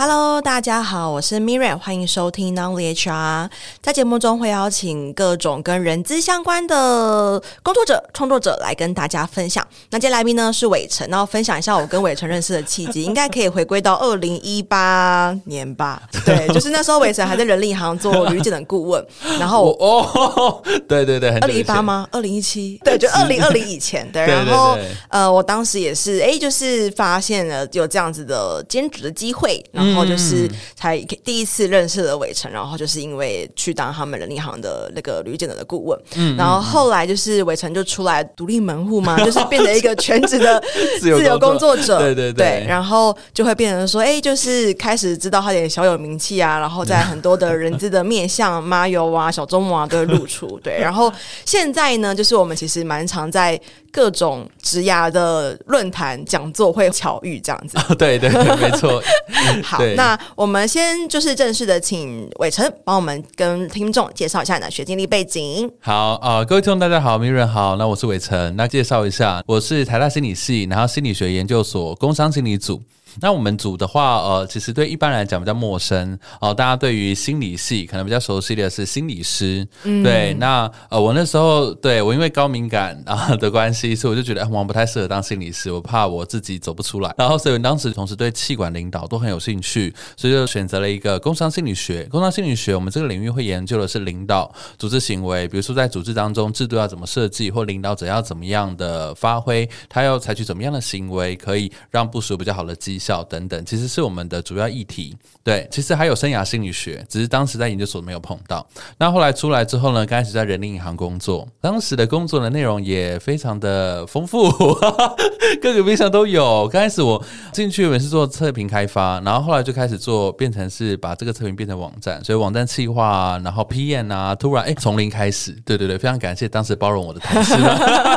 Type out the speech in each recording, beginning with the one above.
Hello，大家好，我是 Miriam，欢迎收听 Nonly HR。在节目中会邀请各种跟人资相关的工作者、创作者来跟大家分享。那今天来宾呢是伟成，然后分享一下我跟伟成认识的契机，应该可以回归到二零一八年吧？对，就是那时候伟成还在人力银行做旅检的顾问。然后 哦，对对对，二零一八吗？二零一七？对，就二零二零以前。对，然后呃，我当时也是哎，就是发现了有这样子的兼职的机会。然后就是才第一次认识了伟成，然后就是因为去当他们人力行的那个旅检的顾问，嗯，然后后来就是伟成就出来独立门户嘛，就是变成一个全职的自由工作。者，对对对，然后就会变成说，哎，就是开始知道他有点小有名气啊，然后在很多的人资的面向，妈油啊、小周末啊都会露出，对，然后现在呢，就是我们其实蛮常在各种职涯的论坛讲座会巧遇这样子，对对对，没错，好。对那我们先就是正式的，请伟成帮我们跟听众介绍一下你的学经历背景。好啊、呃，各位听众大家好，Miriam 好，那我是伟成，那介绍一下，我是台大心理系，然后心理学研究所工商心理组。那我们组的话，呃，其实对一般来讲比较陌生哦、呃。大家对于心理系可能比较熟悉的是心理师，嗯、对。那呃，我那时候对我因为高敏感啊的关系，所以我就觉得哎我不太适合当心理师，我怕我自己走不出来。然后所以当时同时对气管领导都很有兴趣，所以就选择了一个工商心理学。工商心理学，我们这个领域会研究的是领导组织行为，比如说在组织当中制度要怎么设计，或领导者要怎么样的发挥，他要采取怎么样的行为，可以让部署比较好的绩效。等等，其实是我们的主要议题。对，其实还有生涯心理学，只是当时在研究所没有碰到。那后来出来之后呢，刚开始在人力银行工作。当时的工作的内容也非常的丰富，各个面向都有。刚开始我进去也是做测评开发，然后后来就开始做，变成是把这个测评变成网站，所以网站企划啊，然后 P N 啊，突然哎从零开始。对对对，非常感谢当时包容我的同事。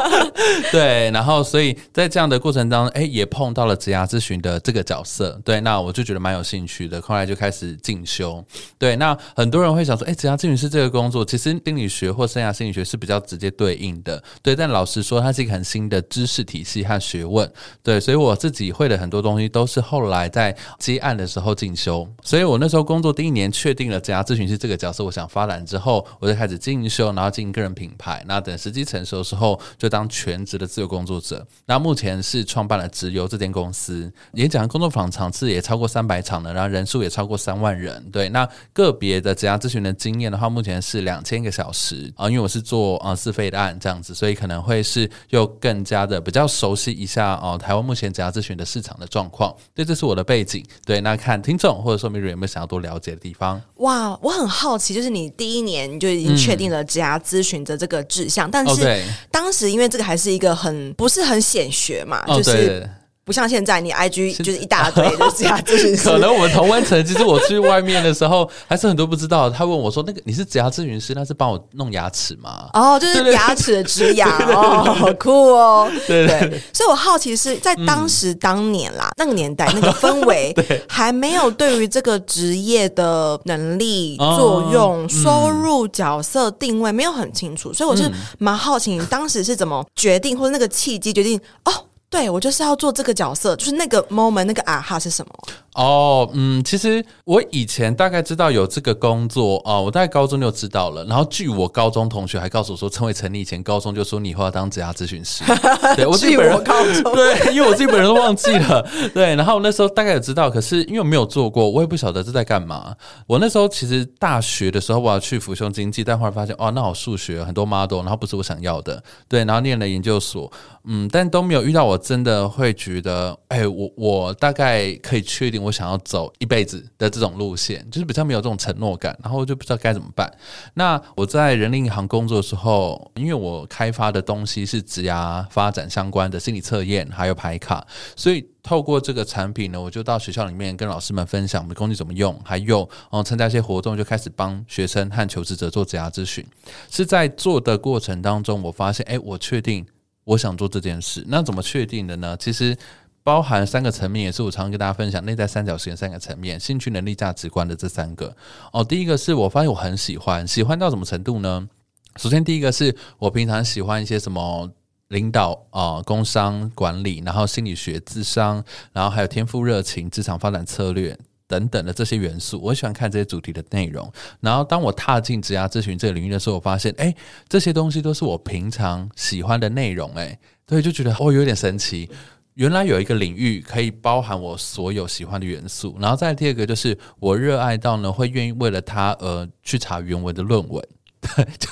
对，然后所以在这样的过程当中，哎，也碰到了职涯咨询的这这个。角色对，那我就觉得蛮有兴趣的，后来就开始进修。对，那很多人会想说，哎，职涯咨询师这个工作，其实心理学或生涯心理学是比较直接对应的。对，但老实说，它是一个很新的知识体系和学问。对，所以我自己会的很多东西都是后来在接案的时候进修。所以我那时候工作第一年确定了职涯咨询师这个角色，我想发展之后，我就开始进修，然后进个人品牌。那等时机成熟的时候，就当全职的自由工作者。那目前是创办了职游这间公司，演讲。工作坊场次也超过三百场了，然后人数也超过三万人。对，那个别的职涯咨询的经验的话，目前是两千个小时啊。因为我是做啊自费的案这样子，所以可能会是又更加的比较熟悉一下哦、啊。台湾目前职涯咨询的市场的状况，对，这是我的背景。对，那看听众或者说 Miriam 有没有想要多了解的地方？哇，我很好奇，就是你第一年就已经确定了职涯咨询的这个志向，嗯、但是当时因为这个还是一个很不是很显学嘛，就是。不像现在，你 IG 就是一大堆的职涯咨询师。可能我们同温层，其实我去外面的时候，还是很多不知道。他问我说：“那个你是职涯咨询师，那是帮我弄牙齿吗？”哦，就是牙齿的植牙哦，好酷哦。对对，对，所以我好奇是在当时当年啦，嗯、那个年代那个氛围，还没有对于这个职业的能力、作用、哦、收入、角色定位没有很清楚，所以我是蛮好奇，你当时是怎么决定，或者那个契机决定哦。对，我就是要做这个角色，就是那个 moment，那个啊哈是什么？哦，嗯，其实我以前大概知道有这个工作啊、哦，我大概高中就知道了。然后据我高中同学还告诉我说，陈伟成，你以前高中就说你以后要当职业咨询师。对我自己本人高中 对，因为我自己本人都忘记了。对，然后那时候大概也知道，可是因为我没有做过，我也不晓得这在干嘛。我那时候其实大学的时候我要去辅修经济，但后来发现哦，那好数学很多 model，然后不是我想要的。对，然后念了研究所，嗯，但都没有遇到我真的会觉得，哎，我我大概可以确定。我想要走一辈子的这种路线，就是比较没有这种承诺感，然后就不知道该怎么办。那我在人力银行工作的时候，因为我开发的东西是职涯发展相关的心理测验，还有排卡，所以透过这个产品呢，我就到学校里面跟老师们分享我们的工具怎么用，还有嗯参加一些活动，就开始帮学生和求职者做职涯咨询。是在做的过程当中，我发现，哎，我确定我想做这件事。那怎么确定的呢？其实。包含三个层面，也是我常常跟大家分享内在三角形三个层面：兴趣、能力、价值观的这三个。哦，第一个是我发现我很喜欢，喜欢到什么程度呢？首先，第一个是我平常喜欢一些什么领导啊、工商管理，然后心理学、智商，然后还有天赋、热情、职场发展策略。等等的这些元素，我喜欢看这些主题的内容。然后当我踏进职涯咨询这个领域的时候，我发现，哎，这些东西都是我平常喜欢的内容，哎，对，就觉得哦，有点神奇。原来有一个领域可以包含我所有喜欢的元素。然后再第二个就是我热爱到呢，会愿意为了它而去查原文的论文。对，就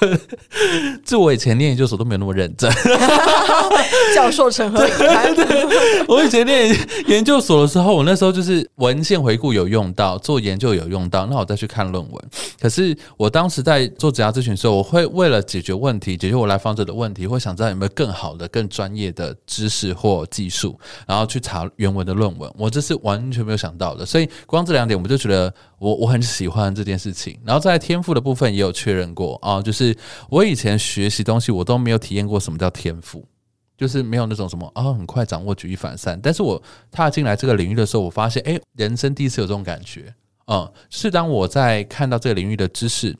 就我以前念研究所都没有那么认真，教授成何体统？我以前念研究所的时候，我那时候就是文献回顾有用到，做研究有用到，那我再去看论文。可是我当时在做职涯咨询的时候，我会为了解决问题，解决我来访者的问题，会想知道有没有更好的、更专业的知识或技术，然后去查原文的论文。我这是完全没有想到的，所以光这两点，我就觉得我我很喜欢这件事情。然后在天赋的部分也有确认过。啊，就是我以前学习东西，我都没有体验过什么叫天赋，就是没有那种什么啊、很快掌握举一反三。但是我踏进来这个领域的时候，我发现，哎，人生第一次有这种感觉。嗯，是当我在看到这个领域的知识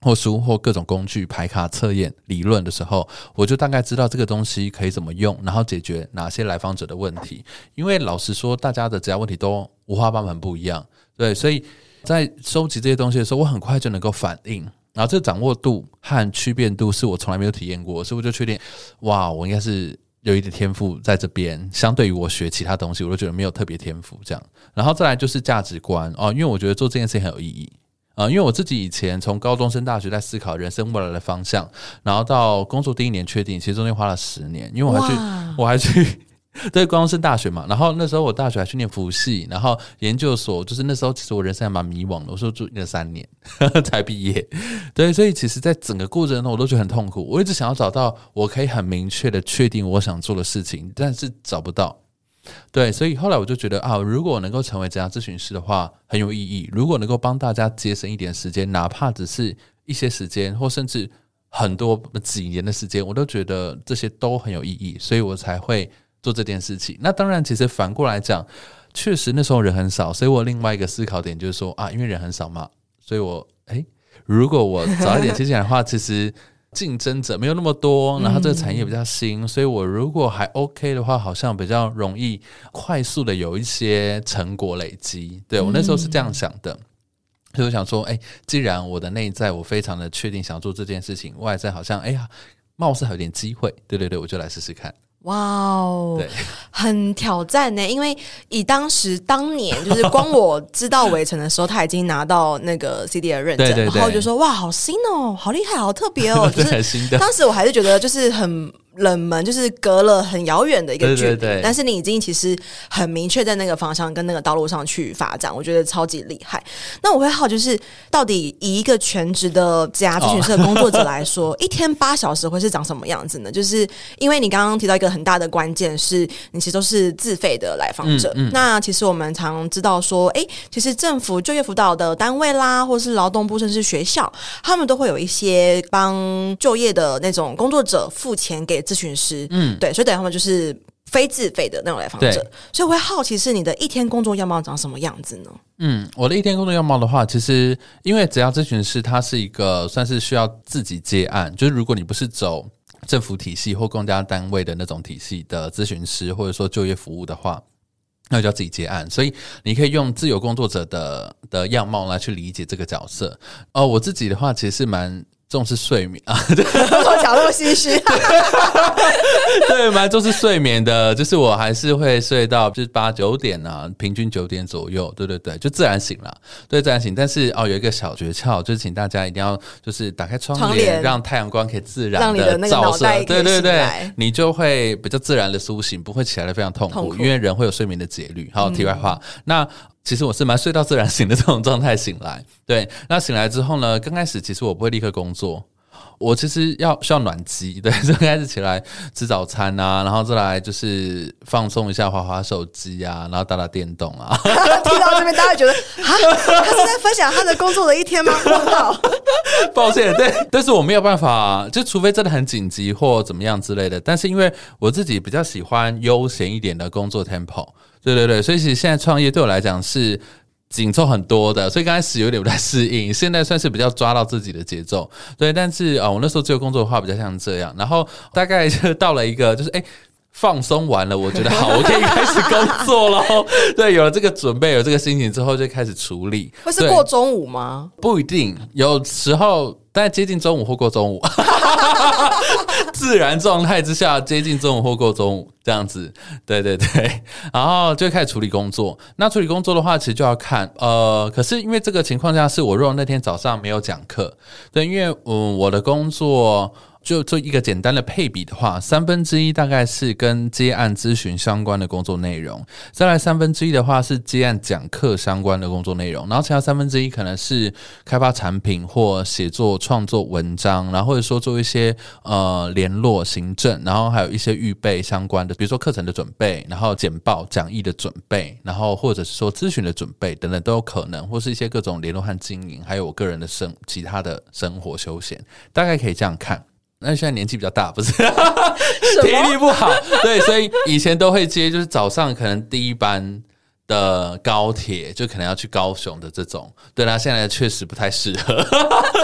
或书或各种工具、排卡、测验、理论的时候，我就大概知道这个东西可以怎么用，然后解决哪些来访者的问题。因为老实说，大家的职涯问题都五花八门不一样，对，所以在收集这些东西的时候，我很快就能够反应。然后这掌握度和区辨度是我从来没有体验过，所以我就确定，哇，我应该是有一点天赋在这边。相对于我学其他东西，我都觉得没有特别天赋这样。然后再来就是价值观哦，因为我觉得做这件事情很有意义啊、呃。因为我自己以前从高中升大学在思考人生未来的方向，然后到工作第一年确定，其实中间花了十年，因为我还去，我还去。对，高中是大学嘛，然后那时候我大学还去念服系，然后研究所就是那时候其实我人生还蛮迷惘的，我说住那三年呵呵 才毕业，对，所以其实，在整个过程中我都觉得很痛苦，我一直想要找到我可以很明确的确定我想做的事情，但是找不到，对，所以后来我就觉得啊，如果能够成为职涯咨询师的话，很有意义，如果能够帮大家节省一点时间，哪怕只是一些时间，或甚至很多几年的时间，我都觉得这些都很有意义，所以我才会。做这件事情，那当然，其实反过来讲，确实那时候人很少，所以我另外一个思考点就是说啊，因为人很少嘛，所以我诶，如果我早一点接进来的话，其实竞争者没有那么多，然后这个产业比较新，所以我如果还 OK 的话，好像比较容易快速的有一些成果累积。对，我那时候是这样想的，所以我想说，诶，既然我的内在我非常的确定想做这件事情，外在好像哎呀，貌似还有点机会，对对对，我就来试试看。哇哦，很挑战呢。因为以当时当年，就是光我知道围城的时候，他已经拿到那个 CDA 的认证，对对对，然后就说哇，好新哦，好厉害，好特别哦，就是。当时我还是觉得就是很。冷门就是隔了很遥远的一个距离，对对对，但是你已经其实很明确在那个方向跟那个道路上去发展，我觉得超级厉害。那我会好就是，到底以一个全职的家咨询社工作者来说，哦、一天八小时会是长什么样子呢？就是因为你刚刚提到一个很大的关键，是你其实都是自费的来访者。嗯嗯、那其实我们常知道说，哎，其实政府就业辅导的单位啦，或是劳动部甚至是学校，他们都会有一些帮就业的那种工作者付钱给。咨询师，嗯，对，所以等于他们就是非自费的那种来访者，所以我会好奇是你的一天工作样貌长什么样子呢？嗯，我的一天工作样貌的话，其实因为只要咨询师他是一个算是需要自己接案，就是如果你不是走政府体系或公家单位的那种体系的咨询师，或者说就业服务的话，那就要自己接案，所以你可以用自由工作者的的样貌来去理解这个角色。哦，我自己的话其实是蛮。重视睡眠。啊，对，我讲那么唏嘘，对，蛮重视睡眠的，就是我还是会睡到就是八九点啊，平均九点左右，对对对，就自然醒了，对，自然醒。但是哦，有一个小诀窍，就是请大家一定要就是打开窗帘，帘。让太阳光可以自然的照射，对对对，你就会比较自然的苏醒，不会起来的非常痛苦，痛苦。因为人会有睡眠的节律。好，题外话，嗯、那。其实我是蛮睡到自然醒的这种状态醒来，对。那醒来之后呢，刚开始其实我不会立刻工作，我其实要需要暖机，对。就开始起来吃早餐啊，然后再来就是放松一下，滑滑手机啊，然后打打电动啊。听到这边，大家觉得啊，他是在分享他的工作的一天吗？好，抱歉，对，但是我没有办法，就除非真的很紧急或怎么样之类的。但是因为我自己比较喜欢悠闲一点的工作 tempo。对对对，所以其实现在创业对我来讲是紧凑很多的，所以刚开始有点不太适应，现在算是比较抓到自己的节奏。对，但是啊、我那时候自由工作的话比较像这样，然后大概就到了一个就是哎，放松完了，我觉得好，我可以开始工作了。对，有了这个准备，有这个心情之后，就开始处理。会是过中午吗？不一定，有时候在接近中午或过中午，自然状态之下接近中午或过中午这样子。对对对，然后就开始处理工作。那处理工作的话，其实就要看呃，可是因为这个情况下是我若那天早上没有讲课，对，因为嗯，我的工作。就做一个简单的配比的话，三分之一大概是跟接案咨询相关的工作内容，再来三分之一的话是接案讲课相关的工作内容，然后其他三分之一可能是开发产品或写作创作文章，然后或者说做一些呃联络行政，然后还有一些预备相关的，比如说课程的准备，然后简报讲义的准备，然后或者是说咨询的准备等等都有可能，或是一些各种联络和经营，还有我个人的生其他的生活休闲，大概可以这样看。那现在年纪比较大，不是？体力不好，对，所以以前都会接，就是早上可能第一班的高铁，就可能要去高雄的这种，对，啦现在确实不太适合，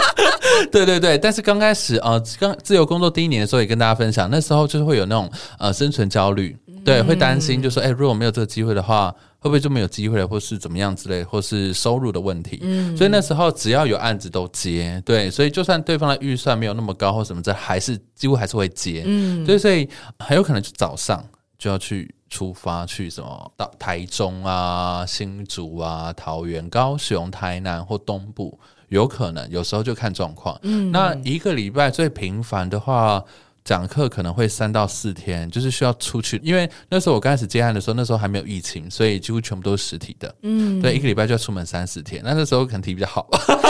对对对。但是刚开始呃，刚自由工作第一年的时候，也跟大家分享，那时候就是会有那种呃生存焦虑，对，会担心，就说，哎，如果没有这个机会的话。会不会就没有机会了，或是怎么样之类，或是收入的问题？嗯，所以那时候只要有案子都接，对，所以就算对方的预算没有那么高或什么，这还是几乎还是会接，嗯，对，所以很有可能就早上就要去出发去什么到台中啊、新竹啊、桃园、高雄、台南或东部，有可能有时候就看状况。嗯，那一个礼拜最频繁的话。讲课可能会三到四天，就是需要出去，因为那时候我刚开始接案的时候，那时候还没有疫情，所以几乎全部都是实体的。嗯，对，一个礼拜就要出门三四天。那那时候可能体力比较好，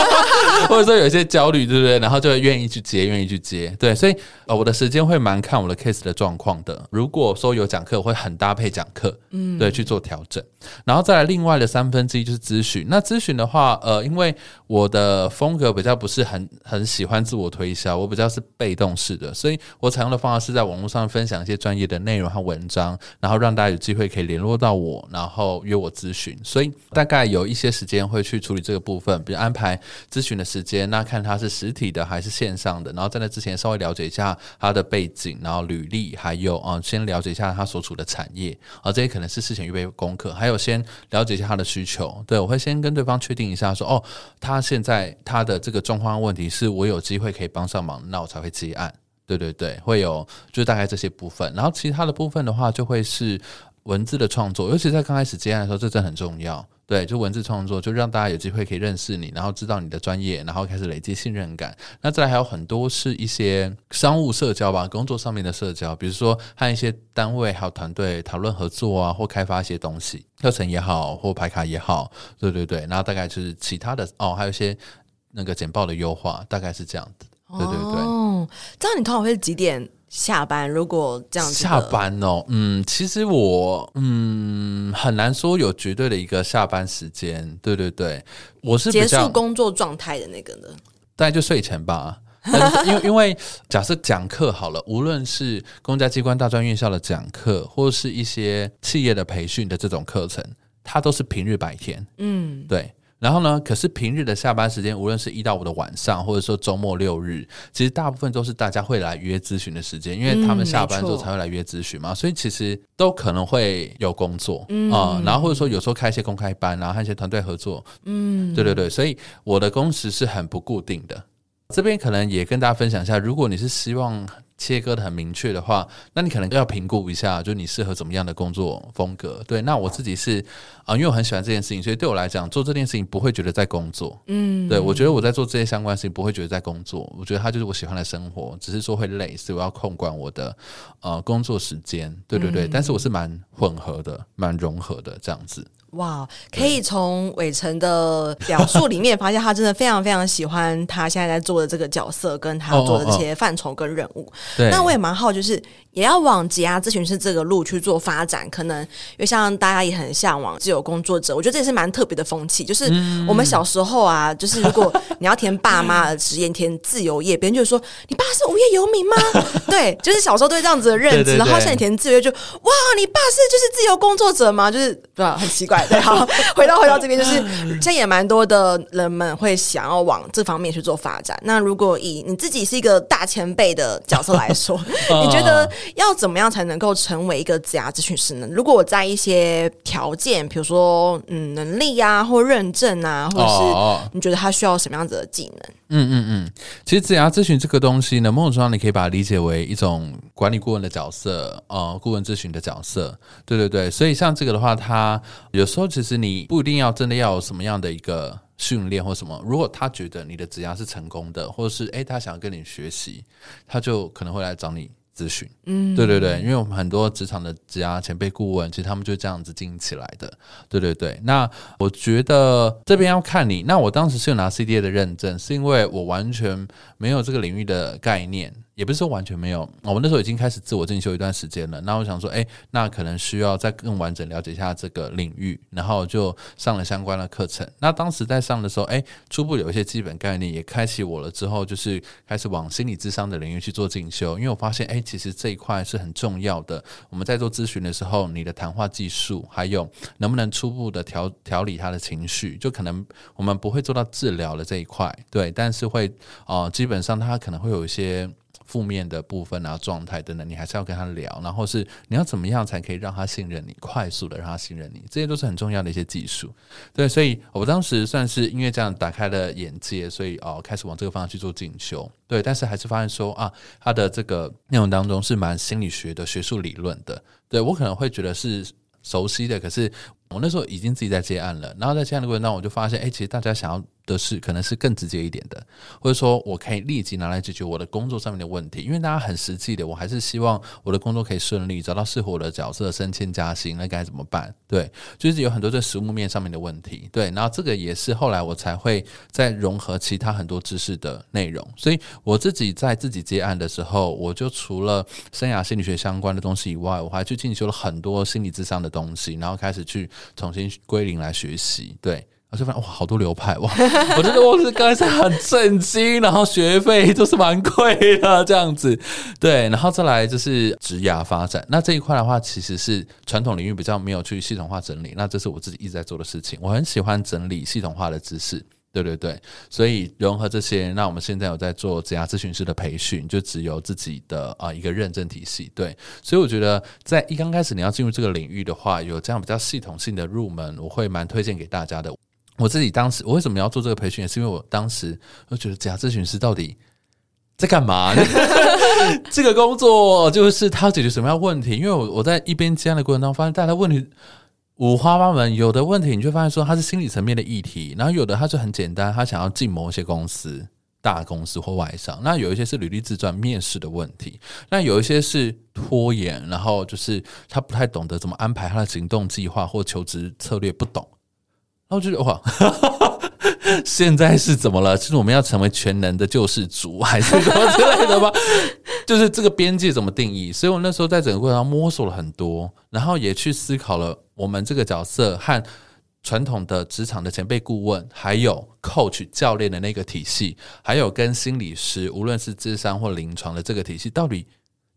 或者说有一些焦虑，对不对？然后就会愿意去接，愿意去接。对，所以呃，我的时间会蛮看我的 case 的状况的。如果说有讲课，我会很搭配讲课，嗯，对，去做调整。然后再来另外的三分之一就是咨询。那咨询的话，呃，因为我的风格比较不是很很喜欢自我推销，我比较是被动式的，所以。我采用的方法是在网络上分享一些专业的内容和文章，然后让大家有机会可以联络到我，然后约我咨询。所以大概有一些时间会去处理这个部分，比如安排咨询的时间，那看他是实体的还是线上的，然后在那之前稍微了解一下他的背景，然后履历，还有啊，先了解一下他所处的产业，啊，这些可能是事前预备功课，还有先了解一下他的需求。对，我会先跟对方确定一下说，哦，他现在他的这个状况问题是我有机会可以帮上忙，那我才会接案。对对对，会有就是大概这些部分，然后其他的部分的话，就会是文字的创作，尤其在刚开始接案的时候，这真很重要。对，就文字创作，就让大家有机会可以认识你，然后知道你的专业，然后开始累积信任感。那再来还有很多是一些商务社交吧，工作上面的社交，比如说和一些单位还有团队讨论合作啊，或开发一些东西，课程也好，或排卡也好，对对对。然后大概就是其他的哦，还有一些那个简报的优化，大概是这样的。对对对，哦，这样你通常会几点下班？如果这样子下班哦，嗯，其实我嗯很难说有绝对的一个下班时间。对对对，我是结束工作状态的那个呢，大概就睡前吧。因为因为假设讲课好了，无论是公家机关、大专院校的讲课，或是一些企业的培训的这种课程，它都是平日白天。嗯，对。然后呢，可是平日的下班时间，无论是一到五的晚上，或者说周末六日，其实大部分都是大家会来约咨询的时间，因为他们下班之后才会来约咨询嘛，嗯、所以其实都可能会有工作啊、然后或者说有时候开一些公开班，然后和一些团队合作，嗯，对对对，所以我的工时是很不固定的。这边可能也跟大家分享一下，如果你是希望。切割的很明确的话，那你可能要评估一下，就你适合怎么样的工作风格。对，那我自己是啊、呃，因为我很喜欢这件事情，所以对我来讲，做这件事情不会觉得在工作。嗯，对，我觉得我在做这些相关的事情不会觉得在工作，我觉得它就是我喜欢的生活，只是说会累，所以我要控管我的呃工作时间。对对对，嗯、但是我是蛮混合的，蛮融合的这样子。哇，可以从伟成的表述里面发现，他真的非常非常喜欢他现在在做的这个角色，跟他做的这些范畴跟任务。那我也蛮好，就是也要往职涯咨询师这个路去做发展。可能因为像大家也很向往自由工作者，我觉得这也是蛮特别的风气。就是我们小时候啊，就是如果你要填爸妈的职业，填自由业，别人就说你爸是无业游民吗？对，就是小时候对这样子的认知。对对对，然后现在填自由业就哇，你爸是就是自由工作者吗？就是对吧？很奇怪。对，好，回到回到这边，就是 现在也蛮多的人们会想要往这方面去做发展。那如果以你自己是一个大前辈的角色来说，你觉得要怎么样才能够成为一个职涯咨询师呢？如果我在一些条件，比如说嗯能力啊，或认证啊，或者是你觉得他需要什么样子的技能？嗯嗯嗯，其实职涯咨询这个东西呢，某种程度上你可以把它理解为一种管理顾问的角色，呃，顾问咨询的角色。对对对，所以像这个的话，他有时候其实你不一定要真的要有什么样的一个。训练或什么，如果他觉得你的职涯是成功的，或者是诶，他想要跟你学习，他就可能会来找你咨询。嗯，对对对，因为我们很多职场的职涯前辈顾问，其实他们就这样子经营起来的。对对对，那我觉得这边要看你。那我当时是有拿 CDA 的认证，是因为我完全没有这个领域的概念。也不是说完全没有，我们那时候已经开始自我进修一段时间了。那我想说，哎，那可能需要再更完整了解一下这个领域，然后就上了相关的课程。那当时在上的时候，哎，初步有一些基本概念，也开启我了。之后就是开始往心理智商的领域去做进修，因为我发现，哎，其实这一块是很重要的。我们在做咨询的时候，你的谈话技术，还有能不能初步的调调理他的情绪，就可能我们不会做到治疗的这一块，对，但是会，哦、呃，基本上他可能会有一些。负面的部分啊，状态等等，你还是要跟他聊。然后是你要怎么样才可以让他信任你，快速的让他信任你，这些都是很重要的一些技术。对，所以我当时算是因为这样打开了眼界，所以哦，开始往这个方向去做进修。对，但是还是发现说啊，他的这个内容当中是蛮心理学的学术理论的。对，我可能会觉得是熟悉的，可是我那时候已经自己在接案了。然后在接案的过程当中，我就发现，哎，其实大家想要。的是可能是更直接一点的，或者说我可以立即拿来解决我的工作上面的问题，因为大家很实际的，我还是希望我的工作可以顺利，找到适合我的角色，升迁加薪，那该怎么办？对，就是有很多在实物面上面的问题，对，然后这个也是后来我才会再融合其他很多知识的内容，所以我自己在自己接案的时候，我就除了生涯心理学相关的东西以外，我还去进修了很多心理智商的东西，然后开始去重新归零来学习，对。我就发现哇，好多流派哇！我觉得我是刚开始很震惊，然后学费都是蛮贵的这样子，对，然后再来就是职涯发展。那这一块的话，其实是传统领域比较没有去系统化整理。那这是我自己一直在做的事情。我很喜欢整理系统化的知识，对对对。所以融合这些，那我们现在有在做职涯咨询师的培训，就只有自己的啊、一个认证体系。对，所以我觉得在一刚开始你要进入这个领域的话，有这样比较系统性的入门，我会蛮推荐给大家的。我自己当时，我为什么要做这个培训？也是因为我当时我觉得假咨询师到底在干嘛？这个工作就是他要解决什么样的问题？因为我我在一边接案的过程当中，发现大家问题五花八门，有的问题你就发现说他是心理层面的议题，然后有的他就很简单，他想要进某一些公司、大公司或外商。那有一些是履历自传、面试的问题，那有一些是拖延，然后就是他不太懂得怎么安排他的行动计划或求职策略，不懂。然后就觉得哇，现在是怎么了？是我们要成为全能的救世主，还是什么之类的吗？就是这个边界怎么定义？所以我那时候在整个过程中摸索了很多，然后也去思考了我们这个角色和传统的职场的前辈顾问，还有 coach 教练的那个体系，还有跟心理师，无论是智商或临床的这个体系，到底。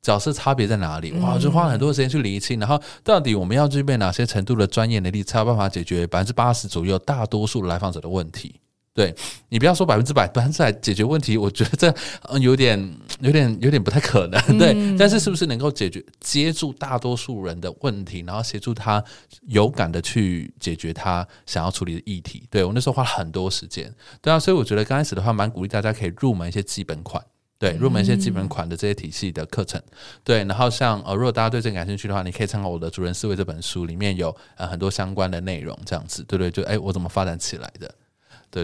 角色差别在哪里？哇，就花了很多时间去厘清，然后到底我们要具备哪些程度的专业能力，才有办法解决百分之八十左右大多数来访者的问题？对，你不要说百分之百，百分之百解决问题，我觉得这嗯有点、有点、有点不太可能。对，但是是不是能够解决接住大多数人的问题，然后协助他有感的去解决他想要处理的议题？对，我那时候花了很多时间。对啊，所以我觉得刚开始的话，蛮鼓励大家可以入门一些基本款。对，入门一些基本款的这些体系的课程，对，然后像呃，如果大家对这个感兴趣的话，你可以参考我的《主人思维》这本书，里面有呃很多相关的内容，这样子，对对，就哎，我怎么发展起来的。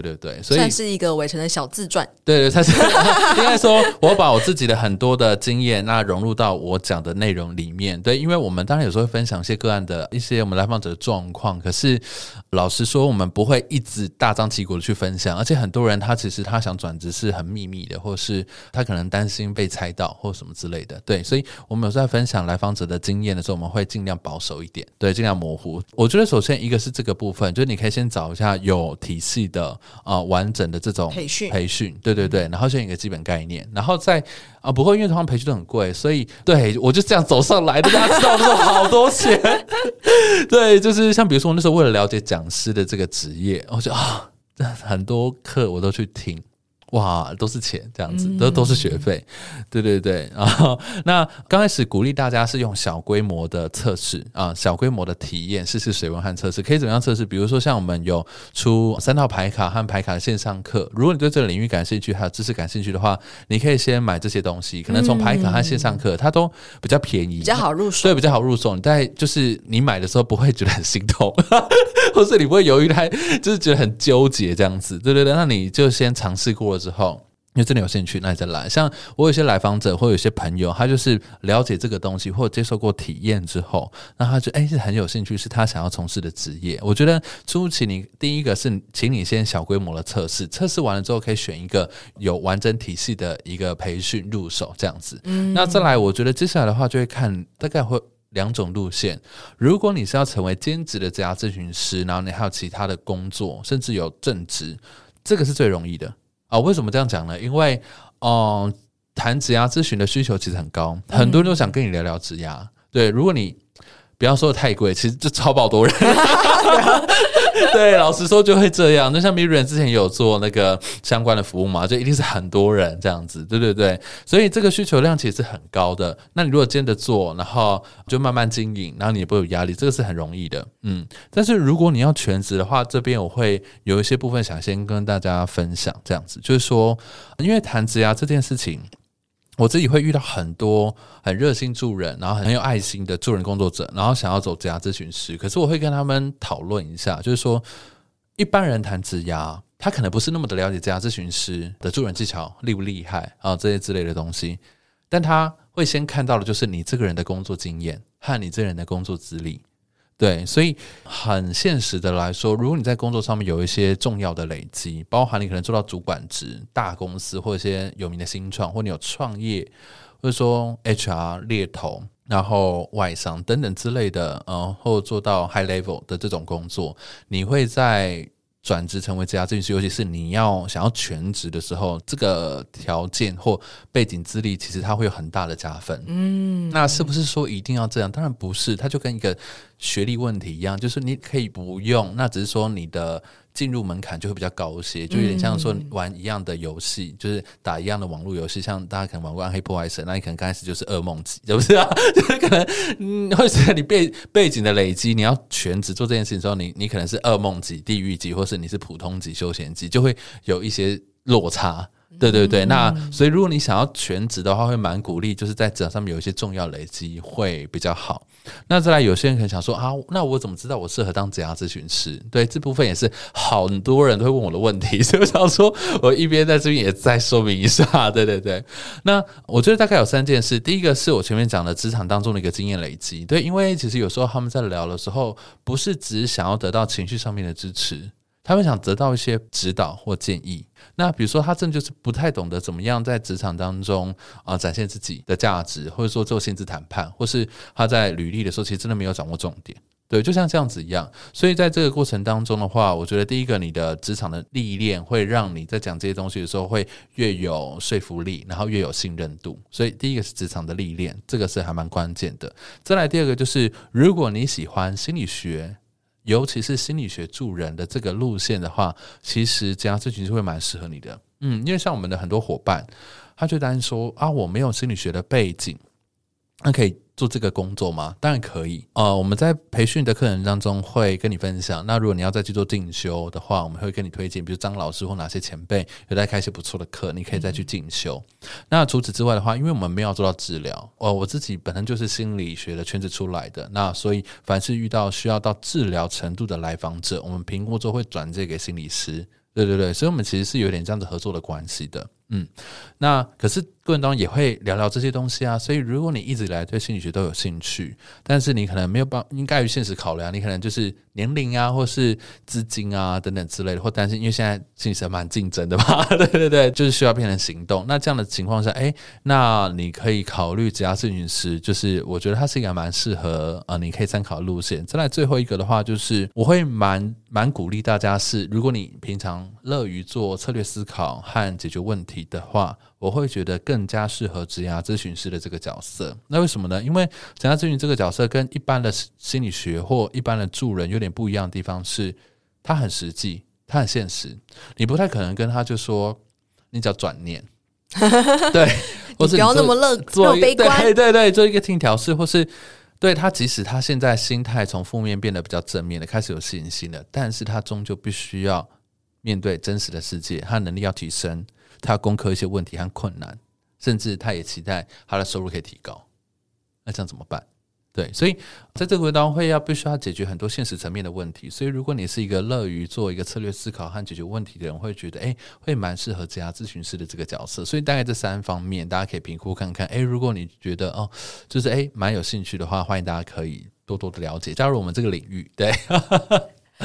对对对，所以算是一个伟成的小自传。对对，他是 应该说，我把我自己的很多的经验，那融入到我讲的内容里面。对，因为我们当然有时候会分享一些个案的一些我们来访者的状况，可是老实说，我们不会一直大张旗鼓的去分享。而且很多人他其实他想转职是很秘密的，或是他可能担心被猜到或什么之类的。对，所以我们有时候在分享来访者的经验的时候，我们会尽量保守一点，对，尽量模糊。我觉得首先一个是这个部分，就是你可以先找一下有体系的。啊、呃，完整的这种培训，培训，对对对，然后先一个基本概念，然后再啊、呃，不会，因为通常培训都很贵，所以对我就这样走上来的，大家知道我说好多钱，对，就是像比如说我那时候为了了解讲师的这个职业，我就啊，很多课我都去听，哇，都是钱这样子，都都是学费，对对对。然后 那刚开始鼓励大家是用小规模的测试啊，小规模的体验，试试水温和测试，可以怎么样测试？比如说像我们有出三套牌卡和牌卡的线上课，如果你对这个领域感兴趣，还有知识感兴趣的话，你可以先买这些东西。可能从牌卡和线上课，它都比较便宜，比较好入手，对，比较好入手。你在就是你买的时候不会觉得很心痛，或是你不会犹豫，太 就是觉得很纠结这样子，对对对。那你就先尝试过了。之后，因为真的有兴趣，那你再来。像我有些来访者，或有些朋友，他就是了解这个东西，或接受过体验之后，那他就哎是很有兴趣，是他想要从事的职业。我觉得初期你第一个是，请你先小规模的测试，测试完了之后可以选一个有完整体系的一个培训入手，这样子。嗯，那再来，我觉得接下来的话就会看大概会两种路线。如果你是要成为兼职的职涯咨询师，然后你还有其他的工作，甚至有正职，这个是最容易的。啊，为什么这样讲呢？因为，嗯、谈职涯咨询的需求其实很高，很多人都想跟你聊聊职涯。对，如果你。不要说太贵，其实就超爆多人。对，老实说就会这样。那像 Miru 之前有做那个相关的服务嘛，就一定是很多人这样子。对对对，所以这个需求量其实是很高的。那你如果兼着做，然后就慢慢经营，然后你也不会有压力，这个是很容易的。嗯，但是如果你要全职的话，这边我会有一些部分想先跟大家分享，这样子就是说，因为谈职涯这件事情。我自己会遇到很多很热心助人，然后很有爱心的助人工作者，然后想要走职涯咨询师。可是我会跟他们讨论一下，就是说一般人谈职涯，他可能不是那么的了解职涯咨询师的助人技巧厉不厉害啊，这些之类的东西，但他会先看到的就是你这个人的工作经验和你这个人的工作资历。对，所以很现实的来说，如果你在工作上面有一些重要的累积，包含你可能做到主管职、大公司或者一些有名的新创，或你有创业，或者说 HR 猎头，然后外商等等之类的，呃，或做到 high level 的这种工作，你会在。转职成为职涯咨询师，尤其是你要想要全职的时候，这个条件或背景资历，其实它会有很大的加分。嗯，那是不是说一定要这样？当然不是，它就跟一个学历问题一样，就是你可以不用，那只是说你的。进入门槛就会比较高一些，就有点像说玩一样的游戏，嗯、就是打一样的网络游戏，像大家可能玩过《暗黑破坏神》，那你可能刚开始就是噩梦级，是不是啊？就是可能嗯，会随着你背背景的累积，你要全职做这件事情的时候，你你可能是噩梦级、地狱级，或是你是普通级、休闲级，就会有一些落差。对对对，那所以如果你想要全职的话，会蛮鼓励，就是在职场上面有一些重要累积会比较好。那再来，有些人可能想说啊，那我怎么知道我适合当职涯咨询师？对，这部分也是很多人都会问我的问题，所以我想说，我一边在这边也再说明一下。对对对，那我觉得大概有三件事，第一个是我前面讲的职场当中的一个经验累积。对，因为其实有时候他们在聊的时候，不是只想要得到情绪上面的支持。他们想得到一些指导或建议。那比如说，他真的就是不太懂得怎么样在职场当中啊、展现自己的价值，或者说做薪资谈判，或是他在履历的时候，其实真的没有掌握重点。对，就像这样子一样。所以在这个过程当中的话，我觉得第一个，你的职场的历练会让你在讲这些东西的时候会越有说服力，然后越有信任度。所以第一个是职场的历练，这个是还蛮关键的。再来第二个就是，如果你喜欢心理学。尤其是心理学助人的这个路线的话，其实这样咨询是会蛮适合你的。嗯，因为像我们的很多伙伴，他就担心说啊，我没有心理学的背景，那可以做这个工作吗？当然可以。呃，我们在培训的课程当中会跟你分享。那如果你要再去做进修的话，我们会跟你推荐，比如张老师或哪些前辈有在开一些不错的课，你可以再去进修。那除此之外的话，因为我们没有做到治疗，呃，我自己本身就是心理学的圈子出来的，那所以凡是遇到需要到治疗程度的来访者，我们评估之后会转介给心理师。对对对，所以我们其实是有点这样子合作的关系的。嗯，那可是过程当中也会聊聊这些东西啊。所以如果你一直以来对心理学都有兴趣，但是你可能没有办，应该于现实考量，你可能就是年龄啊，或是资金啊等等之类的，或担心，因为现在心理学蛮竞争的嘛。对对对，就是需要变成行动。那这样的情况下，哎，那你可以考虑职涯咨询师，就是我觉得它是一个蛮适合呃，你可以参考路线。再来最后一个的话，就是我会蛮蛮鼓励大家是，如果你平常乐于做策略思考和解决问题。的话，我会觉得更加适合职涯咨询师的这个角色。那为什么呢？因为职涯咨询这个角色跟一般的心理学或一般的助人有点不一样的地方是，它很实际，它很现实。你不太可能跟他就说，你只要转念，对，或是不要那么乐观，对对对，做一个听调试，或是对他，即使他现在心态从负面变得比较正面的，开始有信心了，但是他终究必须要面对真实的世界，他能力要提升，他要攻克一些问题和困难，甚至他也期待他的收入可以提高，那这样怎么办？对，所以在这个回答会要必须要解决很多现实层面的问题。所以，如果你是一个乐于做一个策略思考和解决问题的人，会觉得诶，会蛮适合职涯咨询师的这个角色。所以，大概这三方面，大家可以评估看看。诶，如果你觉得哦，就是诶蛮有兴趣的话，欢迎大家可以多多的了解，加入我们这个领域。对。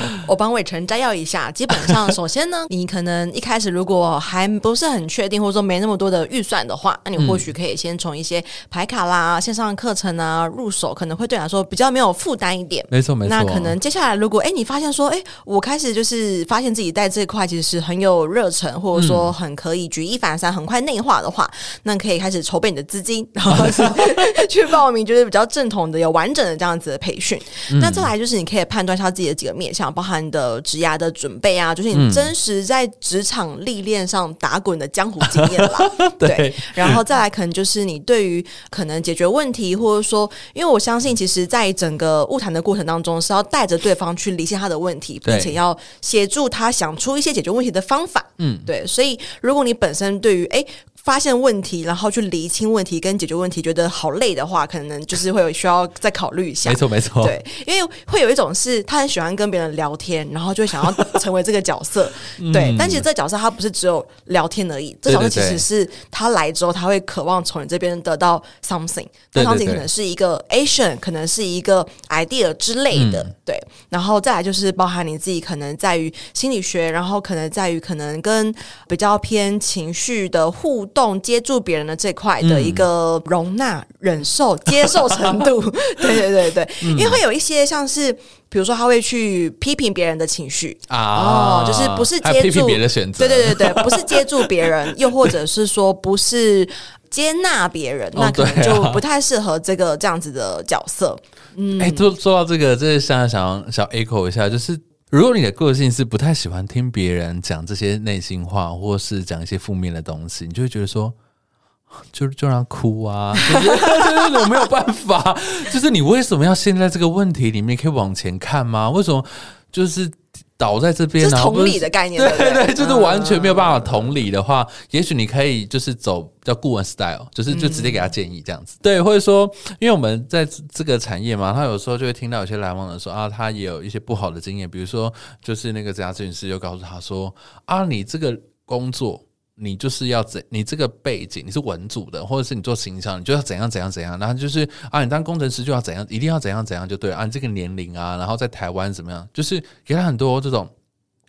我帮伟成摘要一下，基本上，首先呢，你可能一开始如果还不是很确定，或者说没那么多的预算的话，那你或许可以先从一些牌卡啦、线上课程啊入手，可能会对你来说比较没有负担一点。没错，没错。那可能接下来，如果哎，你发现说，哎，我开始就是发现自己在这一块其实是很有热忱，或者说很可以举一反三、很快内化的话，那可以开始筹备你的资金，然后 去报名，就是比较正统的、有完整的这样子的培训。嗯、那再来就是你可以判断一下自己的几个面向，包含。的职涯的准备啊，就是你真实在职场历练上打滚的江湖经验啦。对，对，然后再来可能就是你对于可能解决问题，或者说，因为我相信，其实在整个物谈的过程当中，是要带着对方去理清他的问题，并且要协助他想出一些解决问题的方法。嗯，对。所以，如果你本身对于哎。发现问题，然后去厘清问题跟解决问题，觉得好累的话，可能就是会有需要再考虑一下。没错，没错。对，因为会有一种是他很喜欢跟别人聊天，然后就想要成为这个角色。对，但其实这个角色他不是只有聊天而已，这角色其实是他来之后他会渴望从你这边得到 something。这 something 可能是一个 action，可能是一个 idea 之类的。对，然后再来就是包含你自己可能在于心理学，然后可能在于可能跟比较偏情绪的互动。接住别人的这块的一个容纳、忍受、接受程度，对对对对，因为会有一些像是，比如说他会去批评别人的情绪。啊，哦，就是不是接住别人的选择，对对对对，不是接住别人，又或者是说不是接纳别人，那可能就不太适合这个这样子的角色。嗯，哎，做做到这个，这现在想想 echo 一下，就是。如果你的个性是不太喜欢听别人讲这些内心话，或是讲一些负面的东西，你就会觉得说，就就让哭啊，就是我没有办法，就是你为什么要陷在这个问题里面？可以往前看吗？为什么就是？倒在这边，然后同理的概念，对对对，就是完全没有办法同理的话，嗯、也许你可以就是走叫顾问 style，就是就直接给他建议这样子，嗯、对，或者说，因为我们在这个产业嘛，他有时候就会听到有些来往的说啊，他也有一些不好的经验，比如说就是那个职涯咨询师就告诉他说啊，你这个工作。你就是要怎？你这个背景你是文组的，或者是你做形象，你就要怎样怎样怎样。然后就是啊，你当工程师就要怎样，一定要怎样怎样就对。啊，你、这个年龄啊，然后在台湾怎么样？就是给他很多这种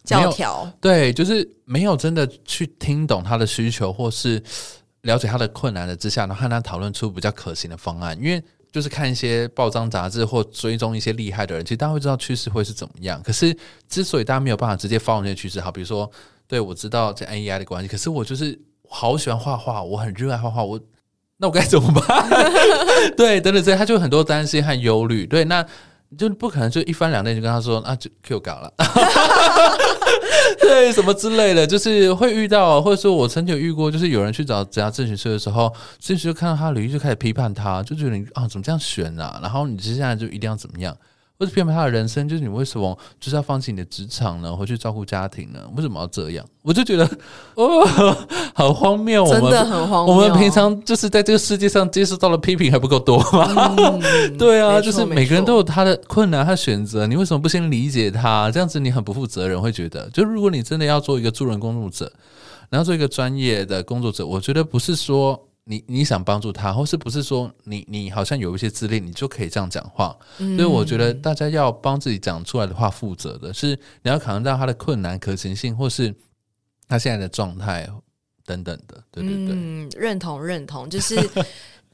教条。对，就是没有真的去听懂他的需求，或是了解他的困难的之下，然后和他讨论出比较可行的方案。因为就是看一些报章杂志或追踪一些厉害的人，其实大家会知道趋势会是怎么样。可是之所以大家没有办法直接 follow 那些趋势，好，比如说。对，我知道这 N E I 的关系，可是我就是好喜欢画画，我很热爱画画，我那我该怎么办？对，等等，这他就很多担心和忧虑。对，那就不可能就一翻两瞪就跟他说啊，就 Q 搞了，对，什么之类的，就是会遇到，或者说我曾经有遇过，就是有人去找职涯咨询师的时候，咨询师看到他履历就开始批判他，就觉得你啊怎么这样选啊？然后你接下来就一定要怎么样？或者批判他的人生，就是你为什么就是要放弃你的职场呢？回去照顾家庭呢？为什么要这样？我就觉得哦，好荒谬！真的很荒谬。我们平常就是在这个世界上接受到的批评还不够多吗？嗯、对啊，就是每个人都有他的困难和选择，你为什么不先理解他？这样子你很不负责任，会觉得，就如果你真的要做一个助人工作者，然后做一个专业的工作者，我觉得不是说。你你想帮助他，或是不是说你你好像有一些资历，你就可以这样讲话？嗯、所以我觉得大家要帮自己讲出来的话负责的是，你要考虑到他的困难可行性，或是他现在的状态等等的。对对对，嗯，认同认同，就是。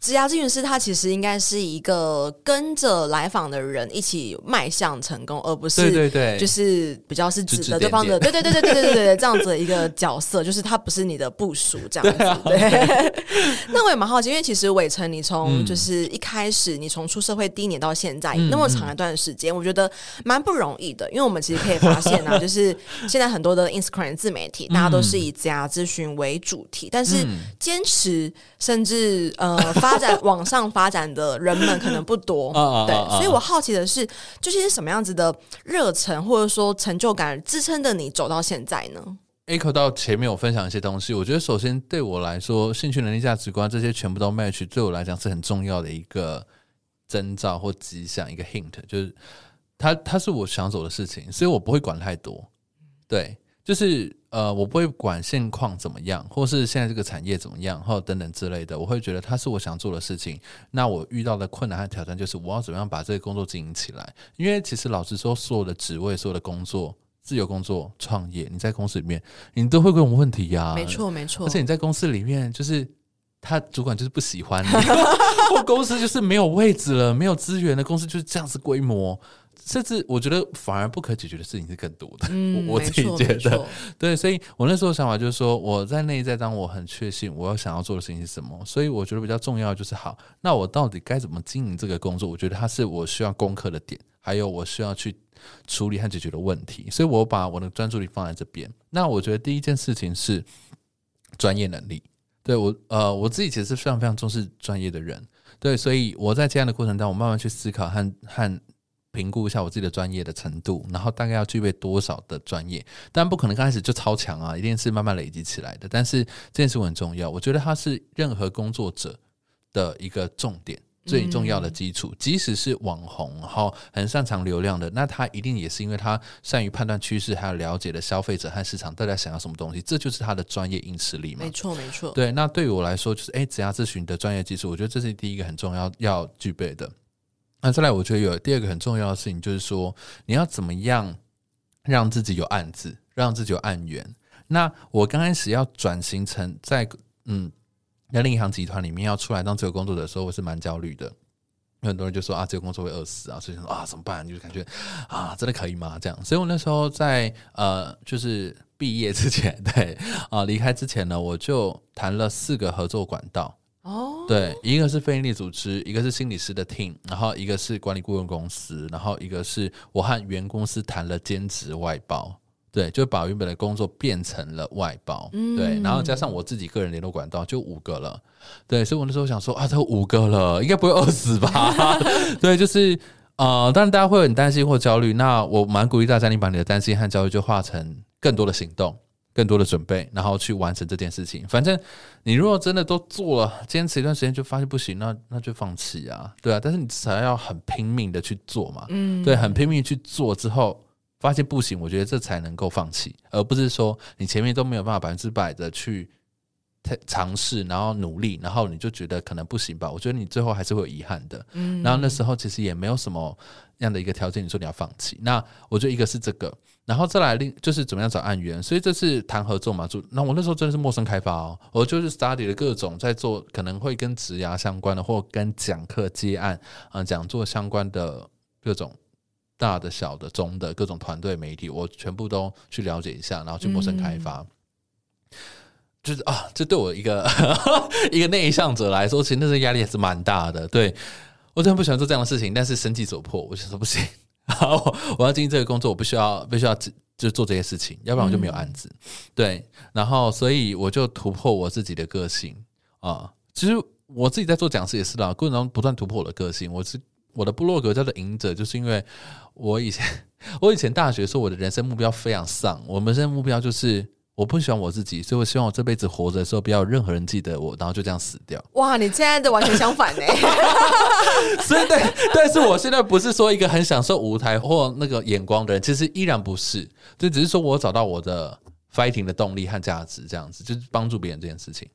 职涯咨询师他其实应该是一个跟着来访的人一起迈向成功，而不是对对对，就是比较是指着对方的对对对对对对对对这样子的一个角色，就是他不是你的部署这样子。对，那我也蛮好奇，因为其实伟成，你从就是一开始，你从出社会第一年到现在、嗯、那么长一段时间，我觉得蛮不容易的，因为我们其实可以发现啊，就是现在很多的 Instagram 自媒体，大家都是以职涯咨询为主题，但是坚持甚至呃发。展往上发展的人们可能不多，对，所以我好奇的是，究竟是什么样子的热忱或者说成就感支撑着你走到现在呢？Echo 到前面我分享一些东西，我觉得首先对我来说，兴趣、能力、价值观这些全部都 match，对我来讲是很重要的一个征兆或迹象，一个 hint，就是它它是我想走的事情，所以我不会管太多，对。就是呃，我不会管现况怎么样，或是现在这个产业怎么样，或等等之类的。我会觉得它是我想做的事情。那我遇到的困难和挑战，就是我要怎么样把这个工作经营起来。因为其实老实说，所有的职位、所有的工作、自由工作、创业，你在公司里面，你都会问我问题呀、啊。没错，没错。而且你在公司里面，就是他主管就是不喜欢你，或公司就是没有位置了，没有资源的公司就是这样子规模。甚至我觉得反而不可解决的事情是更多的，嗯、我，我自己觉得，对，所以我那时候想法就是说，我在内在当我很确信我要想要做的事情是什么，所以我觉得比较重要就是好，那我到底该怎么经营这个工作？我觉得它是我需要攻克的点，还有我需要去处理和解决的问题，所以我把我的专注力放在这边。那我觉得第一件事情是专业能力，对我呃我自己其实是非常非常重视专业的人，对，所以我在这样的过程当中，我慢慢去思考和和。评估一下我自己的专业的程度，然后大概要具备多少的专业，当然不可能刚开始就超强啊，一定是慢慢累积起来的。但是这件事很重要，我觉得它是任何工作者的一个重点，最重要的基础。嗯、即使是网红，然后很擅长流量的，那他一定也是因为他善于判断趋势，还有了解的消费者和市场大家想要什么东西，这就是他的专业硬实力嘛。没错，没错。对，那对于我来说，就是哎，职涯咨询的专业技术，我觉得这是第一个很重要要具备的。那再来，我觉得有第二个很重要的事情，就是说你要怎么样让自己有案子，让自己有案源。那我刚开始要转型成在嗯人力银行集团里面要出来当自由工作的时候，我是蛮焦虑的。很多人就说啊，自由工作会饿死啊，所以说啊怎么办？就是感觉啊，真的可以吗？这样，所以我那时候在呃，就是毕业之前，对啊，离开之前呢，我就谈了四个合作管道。哦，oh. 对，一个是非营利组织，一个是心理师的 team，然后一个是管理顾问公司，然后一个是我和原公司谈了兼职外包，对，就把原本的工作变成了外包，嗯、对，然后加上我自己个人联络管道就五个了，对，所以我那时候想说啊，这五个了，应该不会饿死吧？对，就是呃，当然大家会很担心或焦虑，那我蛮鼓励大家，你把你的担心和焦虑就化成更多的行动。更多的准备，然后去完成这件事情。反正你如果真的都做了，坚持一段时间就发现不行，那那就放弃啊，对啊。但是你至少要很拼命的去做嘛，嗯，对，很拼命去做之后发现不行，我觉得这才能够放弃，而不是说你前面都没有办法百分之百的去尝试，然后努力，然后你就觉得可能不行吧？我觉得你最后还是会有遗憾的。嗯，然后那时候其实也没有什么样的一个条件，你说你要放弃。那我觉得一个是这个。然后再来另就是怎么样找案源，所以这次谈合作嘛，就那我那时候真的是陌生开发哦，我就是 study 了各种在做可能会跟职涯相关的，或跟讲课接案啊、呃、讲座相关的各种大的、小的、中的各种团队媒体，我全部都去了解一下，然后去陌生开发，嗯、就是啊，这对我一个一个内向者来说，其实那时候压力也是蛮大的。对，我真的不喜欢做这样的事情，但是生计所迫，我就说不行。好，我我要进行这个工作，我必须要必须要就做这些事情，要不然我就没有案子。嗯、对，然后所以我就突破我自己的个性啊。其实我自己在做讲师也是啦，过程中不断突破我的个性。我是我的部落格叫做“赢者”，就是因为我以前 我以前大学时候我的人生目标非常丧，我们人生目标就是。我不喜欢我自己，所以我希望我这辈子活着的时候，不要有任何人记得我，然后就这样死掉。哇，你现在的完全相反呢？所以对，但是我现在不是说一个很享受舞台或那个眼光的人，其实依然不是，就只是说我找到我的 fighting 的动力和价值，这样子就是帮助别人这件事情。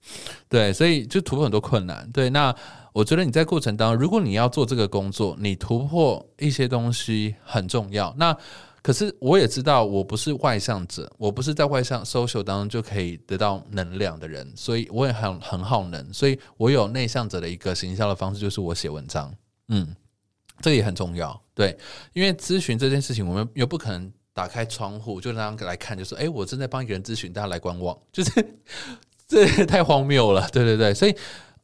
对，所以就突破很多困难。对，那我觉得你在过程当中，如果你要做这个工作，你突破一些东西很重要。那可是我也知道，我不是外向者，我不是在外向 social 当中就可以得到能量的人，所以我也很很耗能，所以我有内向者的一个行销的方式，就是我写文章，嗯，这个也很重要，对，因为咨询这件事情，我们又不可能打开窗户就让他来看，就说，诶，我正在帮一个人咨询，大家来观望，就是 这太荒谬了，对对对，所以。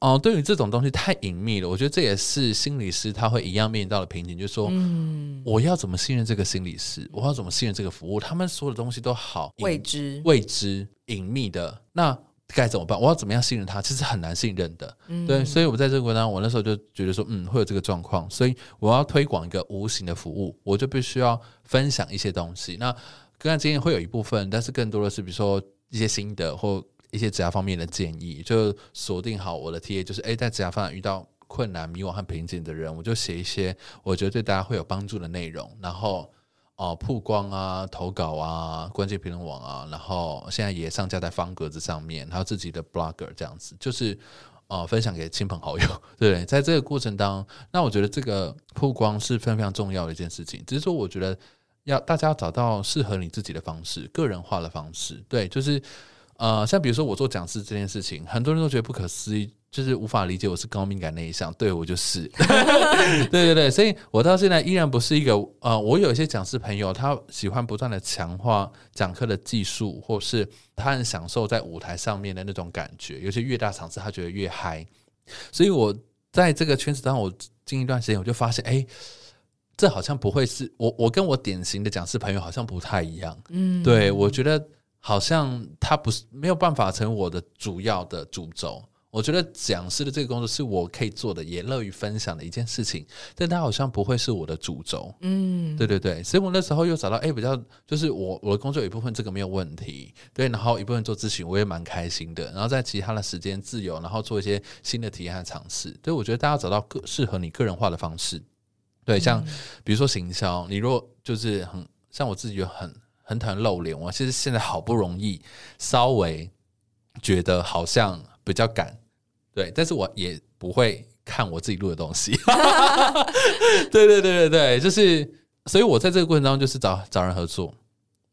哦，对于这种东西太隐秘了，我觉得这也是心理师他会一样面临到的瓶颈，就是说，嗯，我要怎么信任这个心理师？我要怎么信任这个服务？他们所有的东西都好未知、未知、隐秘的，那该怎么办？我要怎么样信任他？其实很难信任的，嗯、对。所以我在这个过程当中，我那时候就觉得说，嗯，会有这个状况，所以我要推广一个无形的服务，我就必须要分享一些东西。那个案经验会有一部分，但是更多的是比如说一些心得或。一些职涯方面的建议，就锁定好我的 TA，就是诶，在职涯发展遇到困难、迷惘和瓶颈的人，我就写一些我觉得对大家会有帮助的内容，然后哦、曝光啊、投稿啊、关键评论网啊，然后现在也上架在方格子上面，还有自己的 blogger 这样子，就是哦、分享给亲朋好友。对，在这个过程当中，那我觉得这个曝光是非常非常重要的一件事情。只是说，我觉得要大家要找到适合你自己的方式，个人化的方式。对，就是。呃，像比如说我做讲师这件事情，很多人都觉得不可思议，就是无法理解我是高敏感那一项，对，我就是，对对对，所以我到现在依然不是一个呃，我有一些讲师朋友，他喜欢不断的强化讲课的技术，或是他很享受在舞台上面的那种感觉，有些越大场次他觉得越嗨，所以我在这个圈子当中，我近一段时间我就发现，哎，这好像不会是我，我跟我典型的讲师朋友好像不太一样，嗯，对，我觉得。好像它不是没有办法成为我的主要的主轴。我觉得讲师的这个工作是我可以做的，也乐于分享的一件事情，但它好像不会是我的主轴。嗯，对对对，所以我那时候又找到，哎，比较就是我我的工作有一部分这个没有问题，对，然后一部分做咨询，我也蛮开心的。然后在其他的时间自由，然后做一些新的体验和尝试。对，我觉得大家找到个适合你个人化的方式，对，像比如说行销，你如果就是很像我自己就很。很讨厌露脸，我其实现在好不容易稍微觉得好像比较敢，对，但是我也不会看我自己录的东西，对对对对对，就是，所以我在这个过程当中就是找找人合作，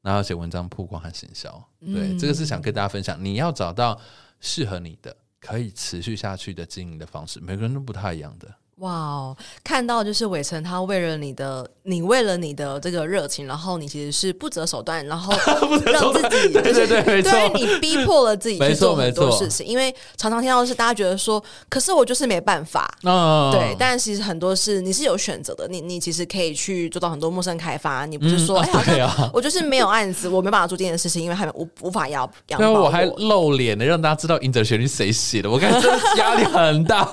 然后写文章曝光和行销，对，嗯、这个是想跟大家分享，你要找到适合你的可以持续下去的经营的方式，每个人都不太一样的。哇哦，看到就是伟成，他为了你的，你为了你的这个热情，然后你其实是不择手段，然后 让自己，对对对，没错，对，你逼迫了自己去做很多事情。因为常常听到的是大家觉得说，可是我就是没办法，嗯，对。但其实很多事你是有选择的，你你其实可以去做到很多陌生开发。你不是说，哎呀，我就是没有案子，我没办法做这件事情，因为还无无法要养。对，我还露脸的，让大家知道《赢者旋律》谁写的，我感觉压力很大。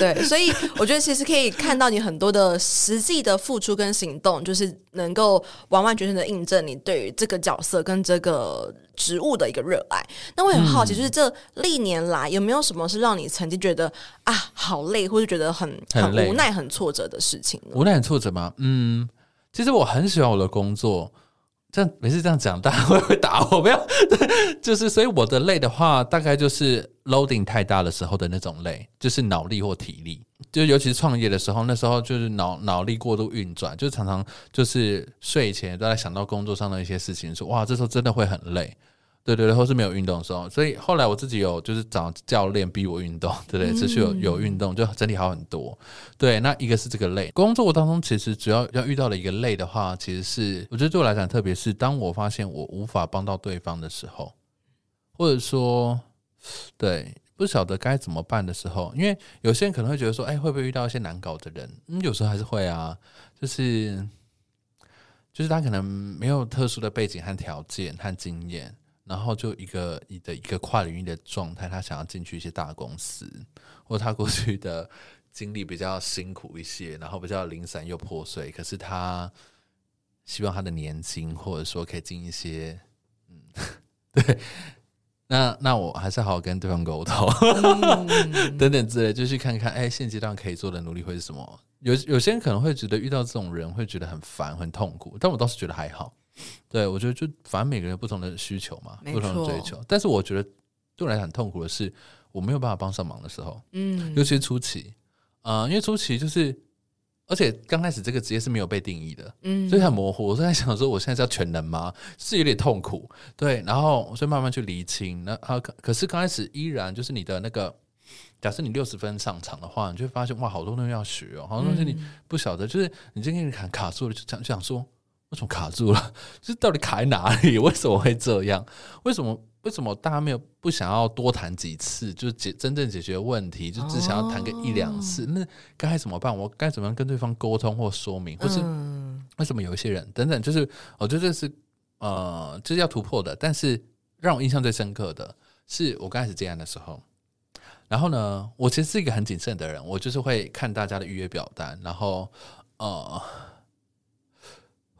对，所以。我觉得其实可以看到你很多的实际的付出跟行动，就是能够完完全全的印证你对于这个角色跟这个职务的一个热爱。那我很好奇，就是这历年来有没有什么是让你曾经觉得啊好累，或者觉得很很无奈、很挫折的事情？无奈、很挫折吗？嗯，其实我很喜欢我的工作。这样每次这样讲，大家会不会打我？不要，就是所以我的累的话，大概就是 loading 太大的时候的那种累，就是脑力或体力。就尤其是创业的时候，那时候就是脑脑力过度运转，就常常就是睡前都在想到工作上的一些事情，说哇，这时候真的会很累。对对对，或是没有运动的时候，所以后来我自己有就是找教练逼我运动，对不对？持续有有运动，就整体好很多。对，那一个是这个累，工作当中其实主要要遇到的一个累的话，其实是我觉得对我来讲，特别是当我发现我无法帮到对方的时候，或者说对不晓得该怎么办的时候，因为有些人可能会觉得说，哎，会不会遇到一些难搞的人？嗯，有时候还是会啊，就是就是他可能没有特殊的背景和条件和经验。然后就一个你的一个跨领域的状态，他想要进去一些大公司，或他过去的经历比较辛苦一些，然后比较零散又破碎。可是他希望他的年轻，或者说可以进一些，嗯，对，那那我还是好好跟对方沟通，嗯、等等之类，就去看看，哎，现阶段可以做的努力会是什么？有有些人可能会觉得遇到这种人会觉得很烦、很痛苦，但我倒是觉得还好。对，我觉得就反正每个人有不同的需求嘛，不同的追求。但是我觉得对我来讲很痛苦的是，我没有办法帮上忙的时候，嗯，尤其是初期，啊、呃，因为初期就是而且刚开始这个职业是没有被定义的，嗯，所以很模糊。我在想说，我现在是要全能吗？是有点痛苦，对。然后所以慢慢去厘清。那啊，可可是刚开始依然就是你的那个，假设你六十分上场的话，你就会发现哇，好多东西要学哦，好多东西你不晓得。就是你今天卡卡住了，就想就想说，为什么卡住了？就是到底卡在哪里？为什么会这样？为什么？为什么大家没有不想要多谈几次，就是解真正解决问题，就只想要谈个一两次？哦、那该怎么办？我该怎么样跟对方沟通或说明？或是为什么有一些人等等？就是我觉得这是呃，就是要突破的。但是让我印象最深刻的是我刚开始接案的时候，然后呢，我其实是一个很谨慎的人，我就是会看大家的预约表单，然后呃。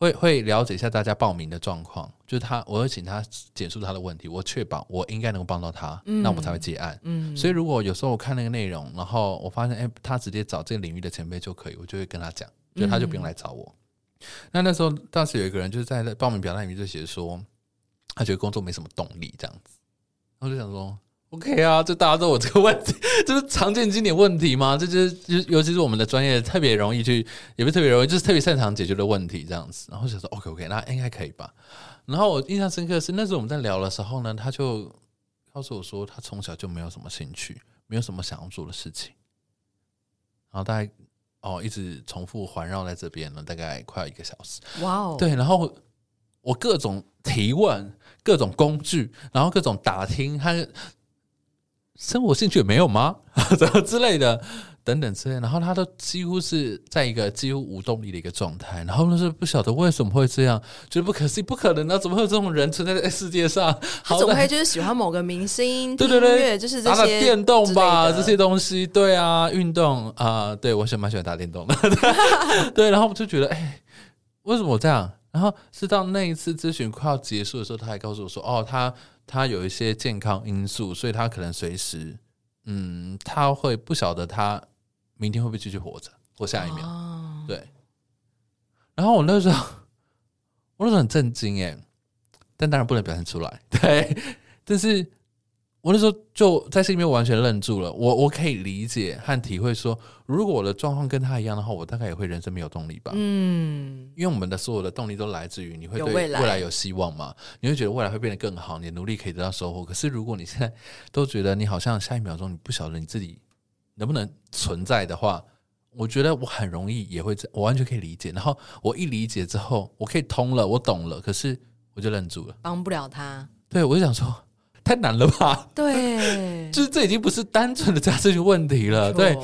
会会了解一下大家报名的状况，就是他，我会请他简述他的问题，我确保我应该能够帮到他，嗯、那我们才会结案。嗯，所以如果有时候我看那个内容，然后我发现，哎，他直接找这个领域的前辈就可以，我就会跟他讲，就他就不用来找我。嗯、那那时候当时有一个人就是在报名表单里面就写说，他觉得工作没什么动力这样子，我就想说。OK 啊，就大家都有这个问题，这是常见经典问题吗？这就是，就尤其是我们的专业特别容易去，也不是特别容易，就是特别擅长解决的问题这样子。然后就说 OK OK，那应该可以吧？然后我印象深刻的是那时候我们在聊的时候呢，他就告诉我说，他从小就没有什么兴趣，没有什么想要做的事情。然后大概哦，一直重复环绕在这边了，大概快要一个小时。哇哦，对，然后我各种提问，各种工具，然后各种打听他。生活兴趣也没有吗？怎 么之类的，等等之类的。然后他都几乎是在一个几乎无动力的一个状态。然后就是不晓得为什么会这样，觉得不可思议，不可能啊！怎么会有这种人存在在世界上？他总会就是喜欢某个明星，对对对，就是这些打打电动吧，这些东西。对啊，运动啊、呃，对我喜欢蛮喜欢打电动的。对，然后我就觉得，哎、欸，为什么我这样？然后是到那一次咨询快要结束的时候，他还告诉我说，哦，他。他有一些健康因素，所以他可能随时，嗯，他会不晓得他明天会不会继续活着，或下一秒，哦、对。然后我那时候，我那时候很震惊哎，但当然不能表现出来，对，但是。我那时候就在心里面完全愣住了，我我可以理解和体会说，如果我的状况跟他一样的话，我大概也会人生没有动力吧。嗯，因为我们的所有的动力都来自于你会对未来有希望嘛，你会觉得未来会变得更好，你的努力可以得到收获。可是如果你现在都觉得你好像下一秒钟你不晓得你自己能不能存在的话，我觉得我很容易也会，我完全可以理解。然后我一理解之后，我可以通了，我懂了，可是我就愣住了，帮不了他。对，我就想说。太难了吧？对，就是这已经不是单纯的这样这些问题了。对，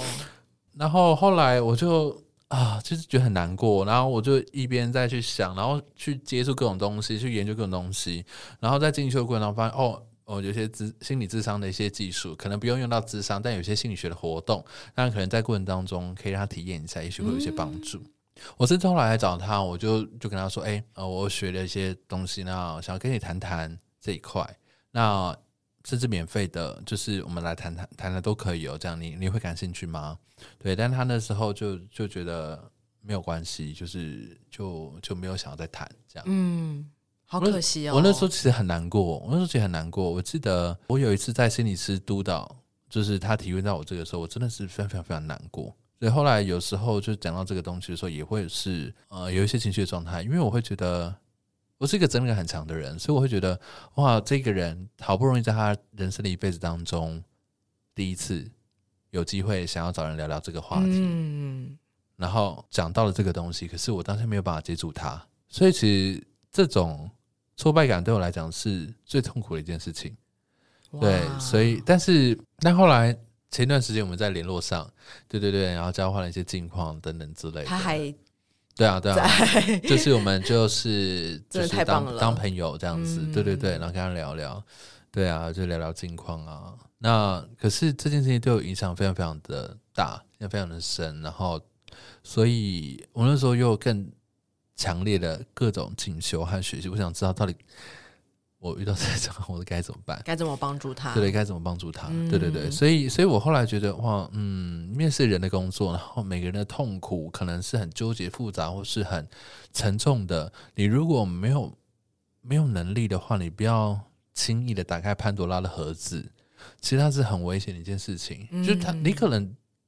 然后后来我就啊，就是觉得很难过，然后我就一边再去想，然后去接触各种东西，去研究各种东西，然后在进修过程当中发现，哦哦，有些智心理智商的一些技术，可能不用用到智商，但有些心理学的活动，那可能在过程当中可以让他体验一下，也许会有一些帮助。嗯、我是后来来找他，我就就跟他说，哎，呃，我学了一些东西，呢想要跟你谈谈这一块。那甚至免费的，就是我们来谈谈谈的都可以哦。这样你你会感兴趣吗？对，但他那时候就就觉得没有关系，就是就就没有想要再谈这样。嗯，好可惜哦。我那时候其实很难过，我那时候其实很难过。我记得我有一次在心理师督导，就是他体会到我这个时候，我真的是非常非常非常难过。所以后来有时候就讲到这个东西的时候，也会是呃有一些情绪的状态，因为我会觉得。我是一个责任感很强的人，所以我会觉得哇，这个人好不容易在他人生的一辈子当中第一次有机会想要找人聊聊这个话题，嗯，然后讲到了这个东西，可是我当时没有办法接住他，所以其实这种挫败感对我来讲是最痛苦的一件事情。对，所以但是但后来前段时间我们在联络上，对对对，然后交换了一些近况等等之类的，他还。对啊，对啊，就是我们就是就是当当朋友这样子，嗯、对对对，然后跟他聊聊，对啊，就聊聊近况啊。那可是这件事情对我影响非常非常的大，也非常的深。然后，所以我那时候又更强烈的各种进修和学习，我想知道到底。我遇到这种，我该怎么办？该怎么帮助他？对，该怎么帮助他？嗯、对对对，所以，所以我后来觉得，哇，嗯，面试人的工作，然后每个人的痛苦可能是很纠结、复杂，或是很沉重的。你如果没有没有能力的话，你不要轻易的打开潘多拉的盒子，其实它是很危险的一件事情。嗯、就是他，你可能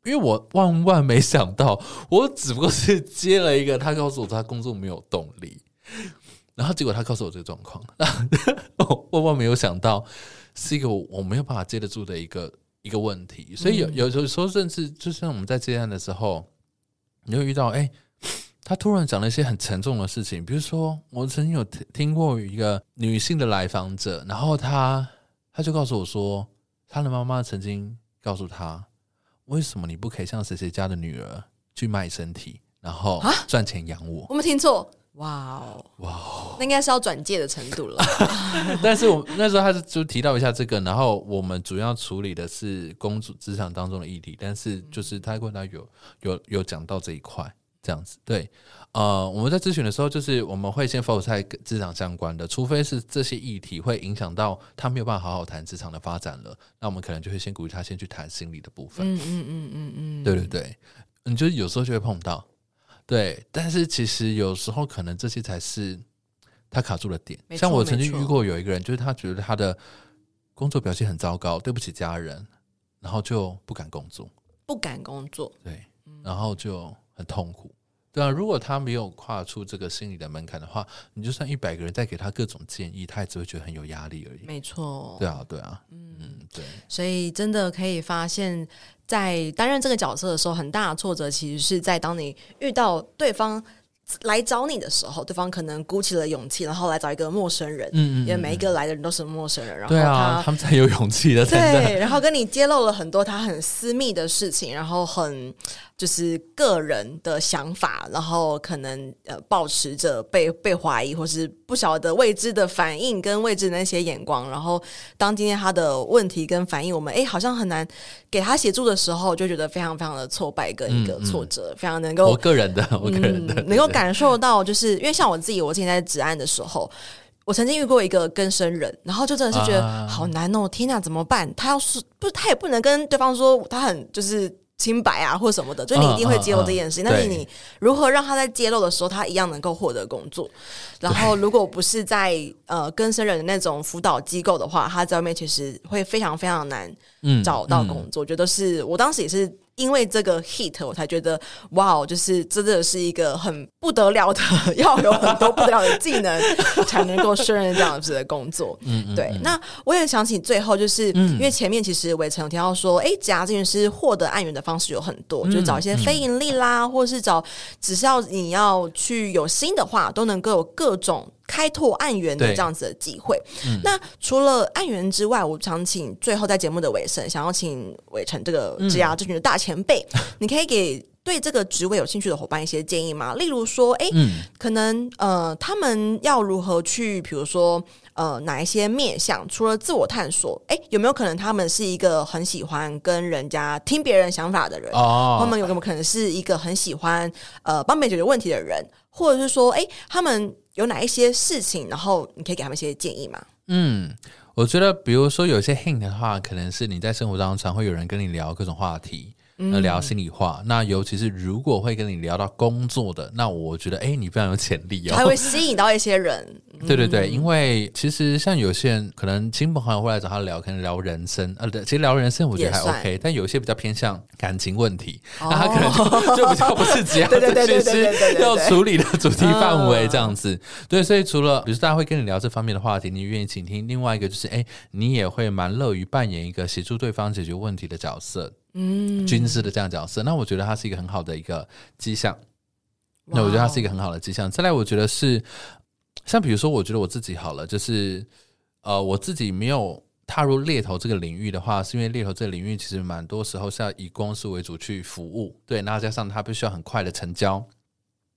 因为我万万没想到，我只不过是接了一个，他告诉我他工作没有动力，然后结果他告诉我这个状况，我万万没有想到是一个我没有办法接得住的一个一个问题，所以有有时候甚至就像我们在接案的时候，你会遇到哎。他突然讲了一些很沉重的事情，比如说，我曾经有听听过一个女性的来访者，然后她她就告诉我说，她的妈妈曾经告诉她，为什么你不可以像谁谁家的女儿去卖身体，然后赚钱养我？我没听错，哇哦，哇哦，那应该是要转介的程度了。但是我那时候他就提到一下这个，然后我们主要处理的是工作职场当中的议题，但是就是他跟他有有有讲到这一块。这样子对，呃，我们在咨询的时候，就是我们会先 focus 在职场相关的，除非是这些议题会影响到他没有办法好好谈职场的发展了，那我们可能就会先鼓励他先去谈心理的部分。嗯嗯嗯嗯嗯，对对对，你就有时候就会碰到，对，但是其实有时候可能这些才是他卡住的点。像我曾经遇过有一个人，就是他觉得他的工作表现很糟糕，对不起家人，然后就不敢工作，不敢工作，对，然后就。很痛苦，对啊。如果他没有跨出这个心理的门槛的话，你就算一百个人再给他各种建议，他也只会觉得很有压力而已。没错，对啊，对啊，嗯，对。所以真的可以发现，在担任这个角色的时候，很大的挫折其实是在当你遇到对方。来找你的时候，对方可能鼓起了勇气，然后来找一个陌生人。嗯，因为每一个来的人都是陌生人，然后他，对啊，他们才有勇气的。对，然后跟你揭露了很多他很私密的事情，然后很就是个人的想法，然后可能呃保持着被被怀疑或是不晓得未知的反应跟未知的那些眼光，然后当今天他的问题跟反应，我们哎好像很难给他协助的时候，就觉得非常非常的挫败跟一个挫折，非常能够我个人的，我个人的、嗯、能够。感受到，就是因为像我自己，我之前在职案的时候，我曾经遇过一个更生人，然后就真的是觉得好难哦，天哪，怎么办？他要是不，他也不能跟对方说他很就是清白啊，或什么的，就你一定会揭露这件事情。但是你如何让他在揭露的时候，他一样能够获得工作？然后，如果不是在呃更生人的那种辅导机构的话，他在外面其实会非常非常难找到工作。我觉得是我当时也是。因为这个 hit，我才觉得哇，就是真的是一个很不得了的，要有很多不得了的技能 才能够胜任这样子的工作。嗯，嗯，对。嗯、那我也想起最后，就是、嗯、因为前面其实伟成有提到说，哎，职涯咨询师获得案源的方式有很多，嗯、就是找一些非盈利啦，嗯、或者是找只是要你要去有心的话，都能够有各种。开拓案源的这样子的机会。嗯、那除了案源之外，我想请最后在节目的尾声，想要请伟成这个职涯咨询的大前辈，嗯、你可以给对这个职位有兴趣的伙伴一些建议吗？例如说，哎、可能呃，他们要如何去，比如说呃，哪一些面向？除了自我探索，哎、欸，有没有可能他们是一个很喜欢跟人家听别人想法的人？哦，他们有没有可能是一个很喜欢呃帮别人解决问题的人？或者是说，哎、他们。有哪一些事情，然后你可以给他们一些建议吗？嗯，我觉得，比如说有些 hint 的话，可能是你在生活当中常会有人跟你聊各种话题。聊心里话，嗯、那尤其是如果会跟你聊到工作的，那我觉得，哎、欸，你非常有潜力哦，还会吸引到一些人。对对对，因为其实像有些人可能亲朋好友会来找他聊，可能聊人生，呃，对，其实聊人生我觉得还 OK，但有一些比较偏向感情问题，哦、那他可能就就比较不是这样的，其实要处理的主题范围这样子。对，所以除了比如说大家会跟你聊这方面的话题，你愿意倾听，另外一个就是，哎、欸，你也会蛮乐于扮演一个协助对方解决问题的角色。嗯，军师的这样角色，那我觉得他是一个很好的一个迹象。那我觉得他是一个很好的迹象。再来，我觉得是像比如说，我觉得我自己好了，就是呃，我自己没有踏入猎头这个领域的话，是因为猎头这个领域其实蛮多时候是要以公司为主去服务，对，那加上它必须要很快的成交，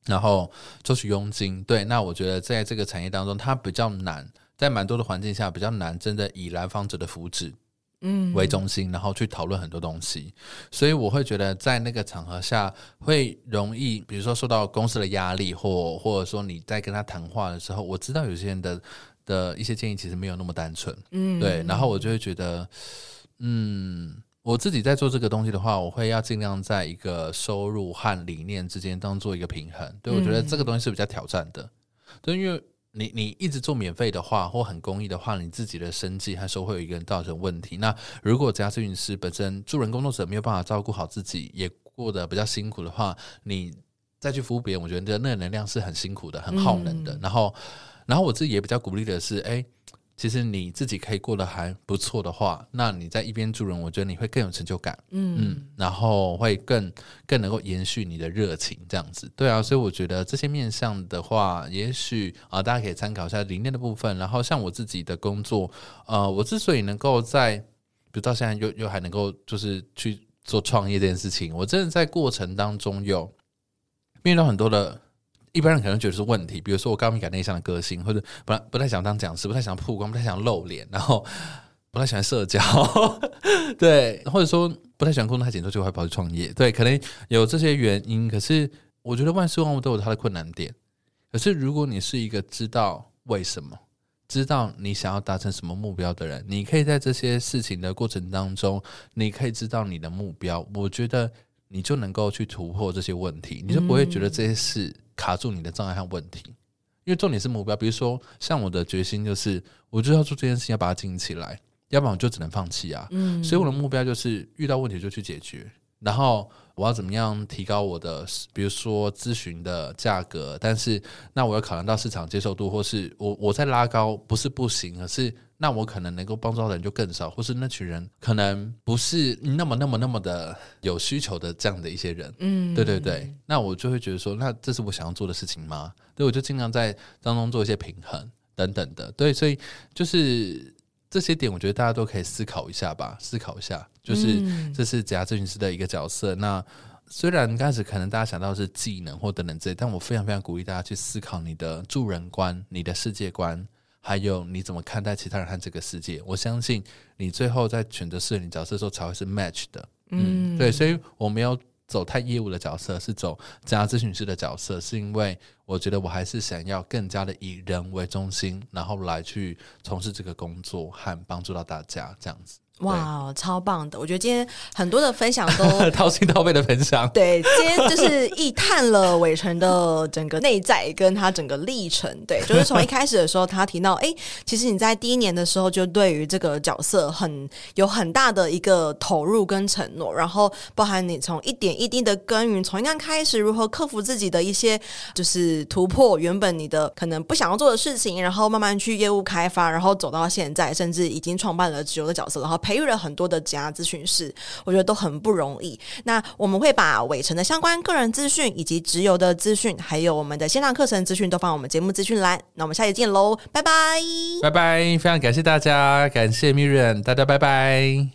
然后收取佣金，对，那我觉得在这个产业当中，它比较难，在蛮多的环境下比较难，真的以来访者的福祉。嗯，为中心，然后去讨论很多东西，所以我会觉得在那个场合下会容易，比如说受到公司的压力，或或者说你在跟他谈话的时候，我知道有些人的的一些建议其实没有那么单纯，嗯，对，然后我就会觉得，嗯，我自己在做这个东西的话，我会要尽量在一个收入和理念之间当做一个平衡，对，我觉得这个东西是比较挑战的，对，因为。你你一直做免费的话，或很公益的话，你自己的生计还是会有一个人造成问题。那如果家咨询师本身助人工作者没有办法照顾好自己，也过得比较辛苦的话，你再去服务别人，我觉得那个能量是很辛苦的，很耗能的。嗯、然后，然后我自己也比较鼓励的是，哎。其实你自己可以过得还不错的话，那你在一边助人，我觉得你会更有成就感，嗯嗯，然后会更更能够延续你的热情，这样子，对啊，所以我觉得这些面向的话，也许啊，大家可以参考一下理念的部分。然后像我自己的工作，呃，我之所以能够在，比如到现在又又还能够就是去做创业这件事情，我真的在过程当中有面对很多的。一般人可能觉得是问题，比如说我高敏感内向的个性，或者不太不太想当讲师，不太想曝光，不太想露脸，然后不太喜欢社交，对，或者说不太喜欢工作太紧，就会跑去创业，对，可能有这些原因。可是我觉得万事万物都有它的困难点。可是如果你是一个知道为什么、知道你想要达成什么目标的人，你可以在这些事情的过程当中，你可以知道你的目标。我觉得你就能够去突破这些问题，你就不会觉得这些事。卡住你的障碍和问题，因为重点是目标。比如说，像我的决心就是，我就要做这件事情，要把它经营起来，要不然我就只能放弃啊。嗯，所以我的目标就是遇到问题就去解决，然后我要怎么样提高我的，比如说咨询的价格，但是那我要考量到市场接受度，或是我我在拉高，不是不行，而是。那我可能能够帮助到的人就更少，或是那群人可能不是那么、那么、那么的有需求的这样的一些人，嗯，对对对。那我就会觉得说，那这是我想要做的事情吗？对，我就尽量在当中做一些平衡等等的。对，所以就是这些点，我觉得大家都可以思考一下吧，思考一下。就是这是职业咨询师的一个角色。那虽然刚开始可能大家想到是技能或等等这些，但我非常非常鼓励大家去思考你的助人观、你的世界观。还有你怎么看待其他人和这个世界？我相信你最后在选择适合你角色的时候才会是 match 的。嗯，对，所以我没有走太业务的角色，是走加咨询师的角色，是因为我觉得我还是想要更加的以人为中心，然后来去从事这个工作和帮助到大家这样子。哇，超棒的！我觉得今天很多的分享都 掏心掏肺的分享。对，今天就是一探了伟成的整个内在跟他整个历程。对，就是从一开始的时候，他提到，哎，其实你在第一年的时候就对于这个角色很有很大的一个投入跟承诺，然后包含你从一点一滴的耕耘，从一刚开始如何克服自己的一些就是突破原本你的可能不想要做的事情，然后慢慢去业务开发，然后走到现在，甚至已经创办了直邮的角色，然后。培育了很多的职涯咨询师，我觉得都很不容易。那我们会把伟成的相关个人资讯，以及直邮的资讯，还有我们的线上课程资讯，都放我们节目资讯栏。那我们下期见喽，拜拜，拜拜！非常感谢大家，感谢 Miriam，大家拜拜。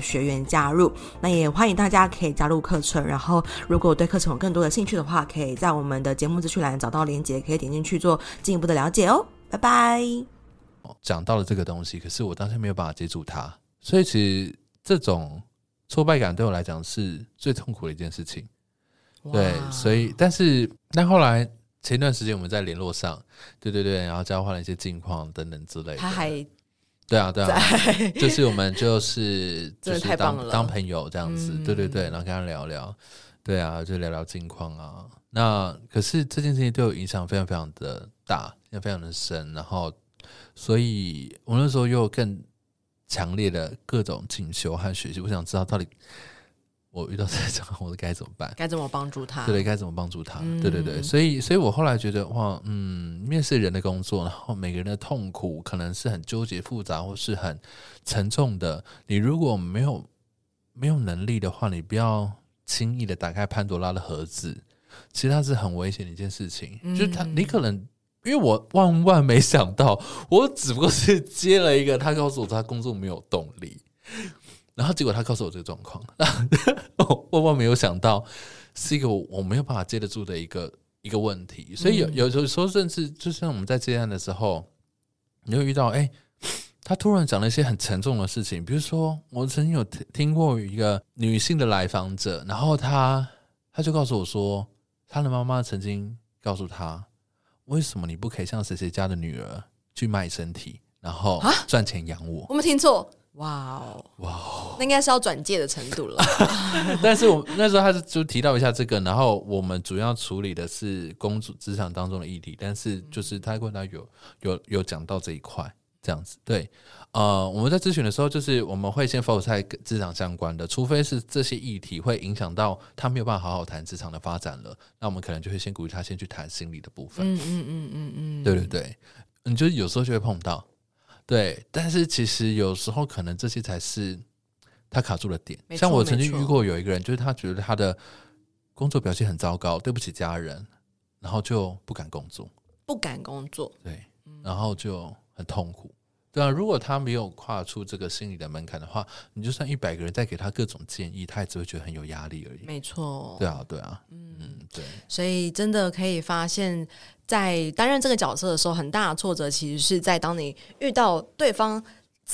学员加入，那也欢迎大家可以加入课程。然后，如果对课程有更多的兴趣的话，可以在我们的节目资讯栏找到链接，可以点进去做进一步的了解哦。拜拜。讲到了这个东西，可是我当时没有办法接住它，所以其实这种挫败感对我来讲是最痛苦的一件事情。对，所以但是那后来前段时间我们在联络上，对对对，然后交换了一些近况等等之类的。他还。对啊，对啊，就是我们就是就是当当朋友这样子，对对对，然后跟他聊聊，对啊，就聊聊近况啊。那可是这件事情对我影响非常非常的大，也非常的深，然后所以我那时候又更强烈的各种进修和学习，我想知道到底。我遇到这种，我该怎么办？该怎么帮助他？对，该怎么帮助他？嗯、对对对，所以，所以我后来觉得，哇，嗯，面试人的工作，然后每个人的痛苦可能是很纠结、复杂，或是很沉重的。你如果没有没有能力的话，你不要轻易的打开潘多拉的盒子。其实它是很危险的一件事情。嗯、就是他，你可能因为我万万没想到，我只不过是接了一个，他告诉我他工作没有动力。然后结果他告诉我这个状况，我万万没有想到是一个我没有办法接得住的一个一个问题。所以有有时候甚至就像我们在接案的时候，你会遇到哎。他突然讲了一些很沉重的事情，比如说，我曾经有听听过一个女性的来访者，然后她她就告诉我说，她的妈妈曾经告诉她，为什么你不可以像谁谁家的女儿去卖身体，然后赚钱养我？我没听错，哇哦，哇哦，那应该是要转介的程度了。但是我那时候他就就提到一下这个，然后我们主要处理的是工作职场当中的议题，但是就是他问他有有有讲到这一块。这样子对，呃，我们在咨询的时候，就是我们会先 focus 在职场相关的，除非是这些议题会影响到他没有办法好好谈职场的发展了，那我们可能就会先鼓励他先去谈心理的部分。嗯嗯嗯嗯嗯，对对对，你就有时候就会碰到，对，但是其实有时候可能这些才是他卡住的点。像我曾经遇过有一个人，就是他觉得他的工作表现很糟糕，对不起家人，然后就不敢工作，不敢工作，对，然后就。很痛苦，对啊。如果他没有跨出这个心理的门槛的话，你就算一百个人再给他各种建议，他也只会觉得很有压力而已。没错，对啊，对啊，嗯，对。所以真的可以发现，在担任这个角色的时候，很大的挫折其实是在当你遇到对方。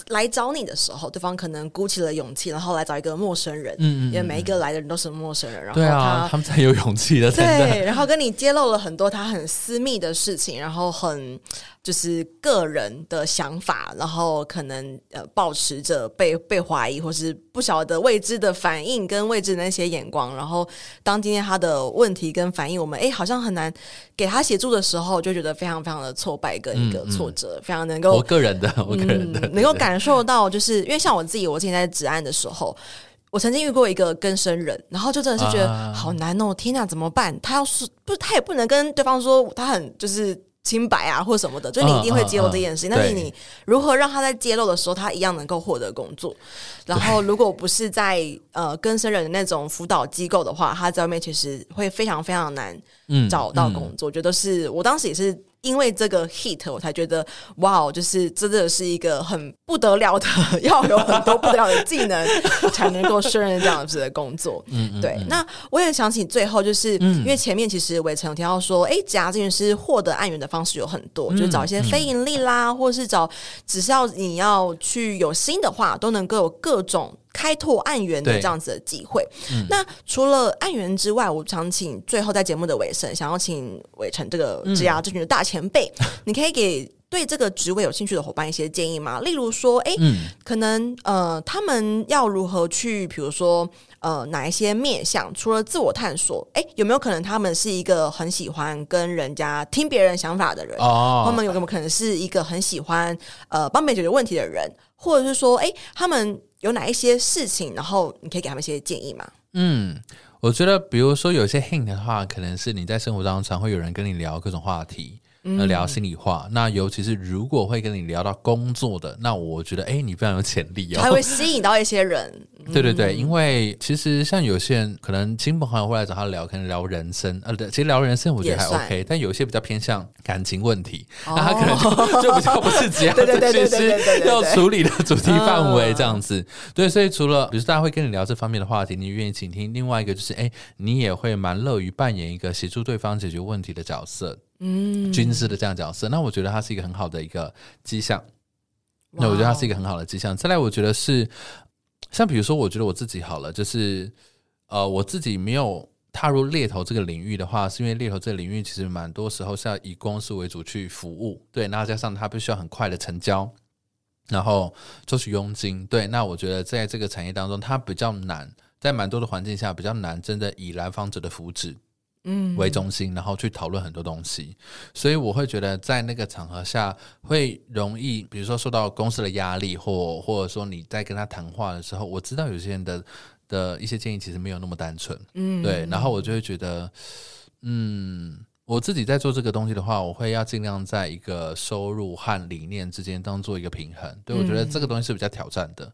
来找你的时候，对方可能鼓起了勇气，然后来找一个陌生人。嗯，因为每一个来的人都是陌生人，然后他，对啊，他们才有勇气的。对，然后跟你揭露了很多他很私密的事情，然后很就是个人的想法，然后可能呃保持着被被怀疑或是不晓得未知的反应跟未知的那些眼光，然后当今天他的问题跟反应，我们哎好像很难给他协助的时候，就觉得非常非常的挫败跟一个挫折，嗯嗯、非常能够我个人的，我个人的、嗯、能够感。受到，就是因为像我自己，我之前在职案的时候，我曾经遇过一个更生人，然后就真的是觉得好难哦，天哪，怎么办？他要是不，他也不能跟对方说他很就是清白啊，或什么的，就你一定会揭露这件事情。但是你如何让他在揭露的时候，他一样能够获得工作？然后，如果不是在呃跟生人的那种辅导机构的话，他在外面其实会非常非常难找到工作。我觉得是我当时也是。因为这个 hit，我才觉得哇，就是真的是一个很不得了的，要有很多不得了的技能才能够胜任这样子的工作。嗯，对。那我也想起最后，就是、嗯、因为前面其实伟成有提到说，哎，职涯咨询师获得案源的方式有很多，嗯、就是找一些非盈利啦，嗯、或者是找只是要你要去有心的话，都能够有各种。开拓案源的这样子的机会。嗯、那除了案源之外，我想请最后在节目的尾声，想要请伟成这个职涯咨询的大前辈，嗯、你可以给对这个职位有兴趣的伙伴一些建议吗？例如说，哎，嗯、可能呃，他们要如何去，比如说呃，哪一些面向？除了自我探索，哎，有没有可能他们是一个很喜欢跟人家听别人想法的人？哦，他们有没有可能是一个很喜欢呃帮别人解决问题的人？或者是说，哎，他们。有哪一些事情，然后你可以给他们一些建议吗？嗯，我觉得，比如说有些 hint 的话，可能是你在生活当中常会有人跟你聊各种话题。聊心里话，嗯、那尤其是如果会跟你聊到工作的，那我觉得，哎，你非常有潜力哦，还会吸引到一些人。对对对，因为其实像有些人可能亲朋好友会来找他聊，可能聊人生，呃，对，其实聊人生我觉得还 OK，但有些比较偏向感情问题，哦、那他可能就就比较不是职涯咨询师要 处理的主题范围这样子。对，所以除了比如说大家会跟你聊这方面的话题，你愿意倾听，另外一个就是，哎，你也会蛮乐于扮演一个协助对方解决问题的角色。嗯，军师的这样角色，那我觉得他是一个很好的一个迹象。那我觉得他是一个很好的迹象。再来，我觉得是像比如说，我觉得我自己好了，就是呃，我自己没有踏入猎头这个领域的话，是因为猎头这个领域其实蛮多时候是要以公司为主去服务，对，那加上它必须要很快的成交，然后收取佣金，对，那我觉得在这个产业当中，它比较难，在蛮多的环境下比较难，真的以来访者的福祉。嗯，为中心，然后去讨论很多东西，所以我会觉得在那个场合下会容易，比如说受到公司的压力，或或者说你在跟他谈话的时候，我知道有些人的的一些建议其实没有那么单纯，嗯，对，然后我就会觉得，嗯，我自己在做这个东西的话，我会要尽量在一个收入和理念之间当做一个平衡，对，我觉得这个东西是比较挑战的，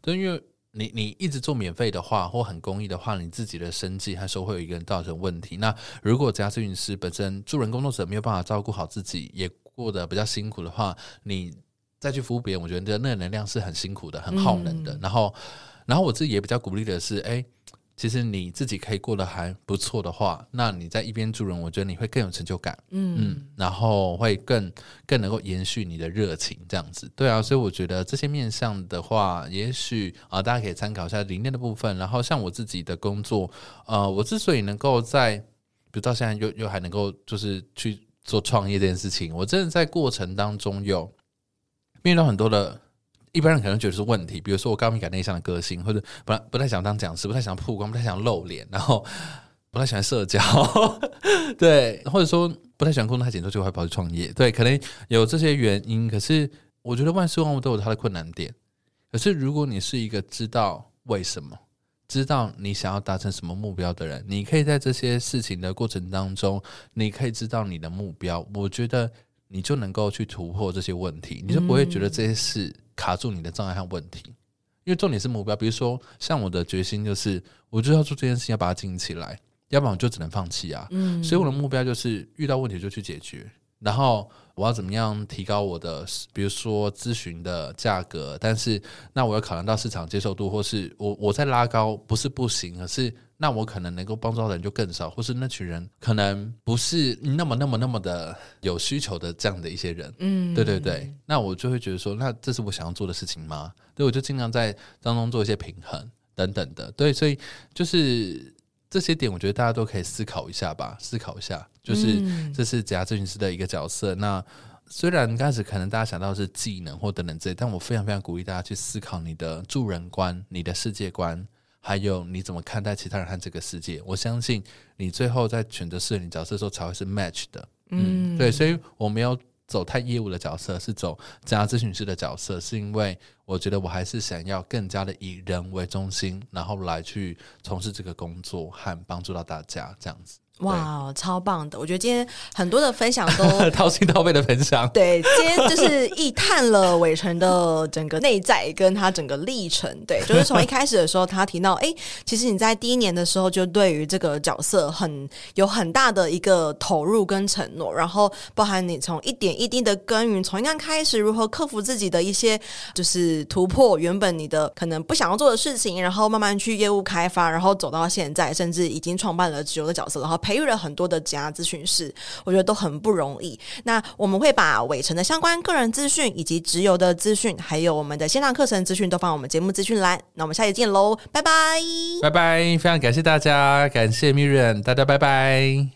对，因为。你你一直做免费的话，或很公益的话，你自己的生计还是会有一个人造成问题。那如果职涯咨询师本身助人工作者没有办法照顾好自己，也过得比较辛苦的话，你再去服务别人，我觉得那个能量是很辛苦的，很耗能的。嗯、然后，然后我自己也比较鼓励的是，哎，其实你自己可以过得还不错的话，那你在一边助人，我觉得你会更有成就感，嗯嗯，然后会更更能够延续你的热情，这样子，对啊，所以我觉得这些面向的话，也许啊，大家可以参考一下理念的部分。然后像我自己的工作，呃，我之所以能够在，比如到现在又又还能够就是去做创业这件事情，我真的在过程当中有面对很多的。一般人可能觉得是问题，比如说我高敏感内向的个性，或者不太不太想当讲师，不太想曝光，不太想露脸，然后不太喜欢社交，对，或者说不太喜欢工作太紧，就会跑去创业，对，可能有这些原因。可是我觉得万事万物都有它的困难点。可是如果你是一个知道为什么，知道你想要达成什么目标的人，你可以在这些事情的过程当中，你可以知道你的目标。我觉得你就能够去突破这些问题，你就不会觉得这些事。卡住你的障碍和问题，因为重点是目标。比如说，像我的决心就是，我就要做这件事情，要把它经营起来，要不然我就只能放弃啊。嗯，所以我的目标就是遇到问题就去解决，然后我要怎么样提高我的，比如说咨询的价格，但是那我要考量到市场接受度，或是我我在拉高，不是不行，而是。那我可能能够帮助到的人就更少，或是那群人可能不是那么、那么、那么的有需求的这样的一些人，嗯，对对对。那我就会觉得说，那这是我想要做的事情吗？对，我就尽量在当中做一些平衡等等的。对，所以就是这些点，我觉得大家都可以思考一下吧，思考一下。就是这是职涯咨询师的一个角色。那虽然刚开始可能大家想到是技能或等等之类，但我非常非常鼓励大家去思考你的助人观、你的世界观。还有你怎么看待其他人和这个世界？我相信你最后在选择适合你角色的时候才会是 match 的。嗯，对，所以我没有走太业务的角色，是走家咨询师的角色，是因为我觉得我还是想要更加的以人为中心，然后来去从事这个工作和帮助到大家这样子。哇，超棒的！我觉得今天很多的分享都 掏心掏肺的分享。对，今天就是一探了伟成的整个内在跟他整个历程。对，就是从一开始的时候，他提到，哎，其实你在第一年的时候就对于这个角色很有很大的一个投入跟承诺，然后包含你从一点一滴的耕耘，从一刚开始如何克服自己的一些就是突破原本你的可能不想要做的事情，然后慢慢去业务开发，然后走到现在，甚至已经创办了直邮的角色，然后。培育了很多的家咨询师，我觉得都很不容易。那我们会把伟成的相关个人资讯，以及直邮的资讯，还有我们的线上课程资讯，都放我们节目资讯栏。那我们下期见喽，拜拜，拜拜！非常感谢大家，感谢 Miriam，大家拜拜。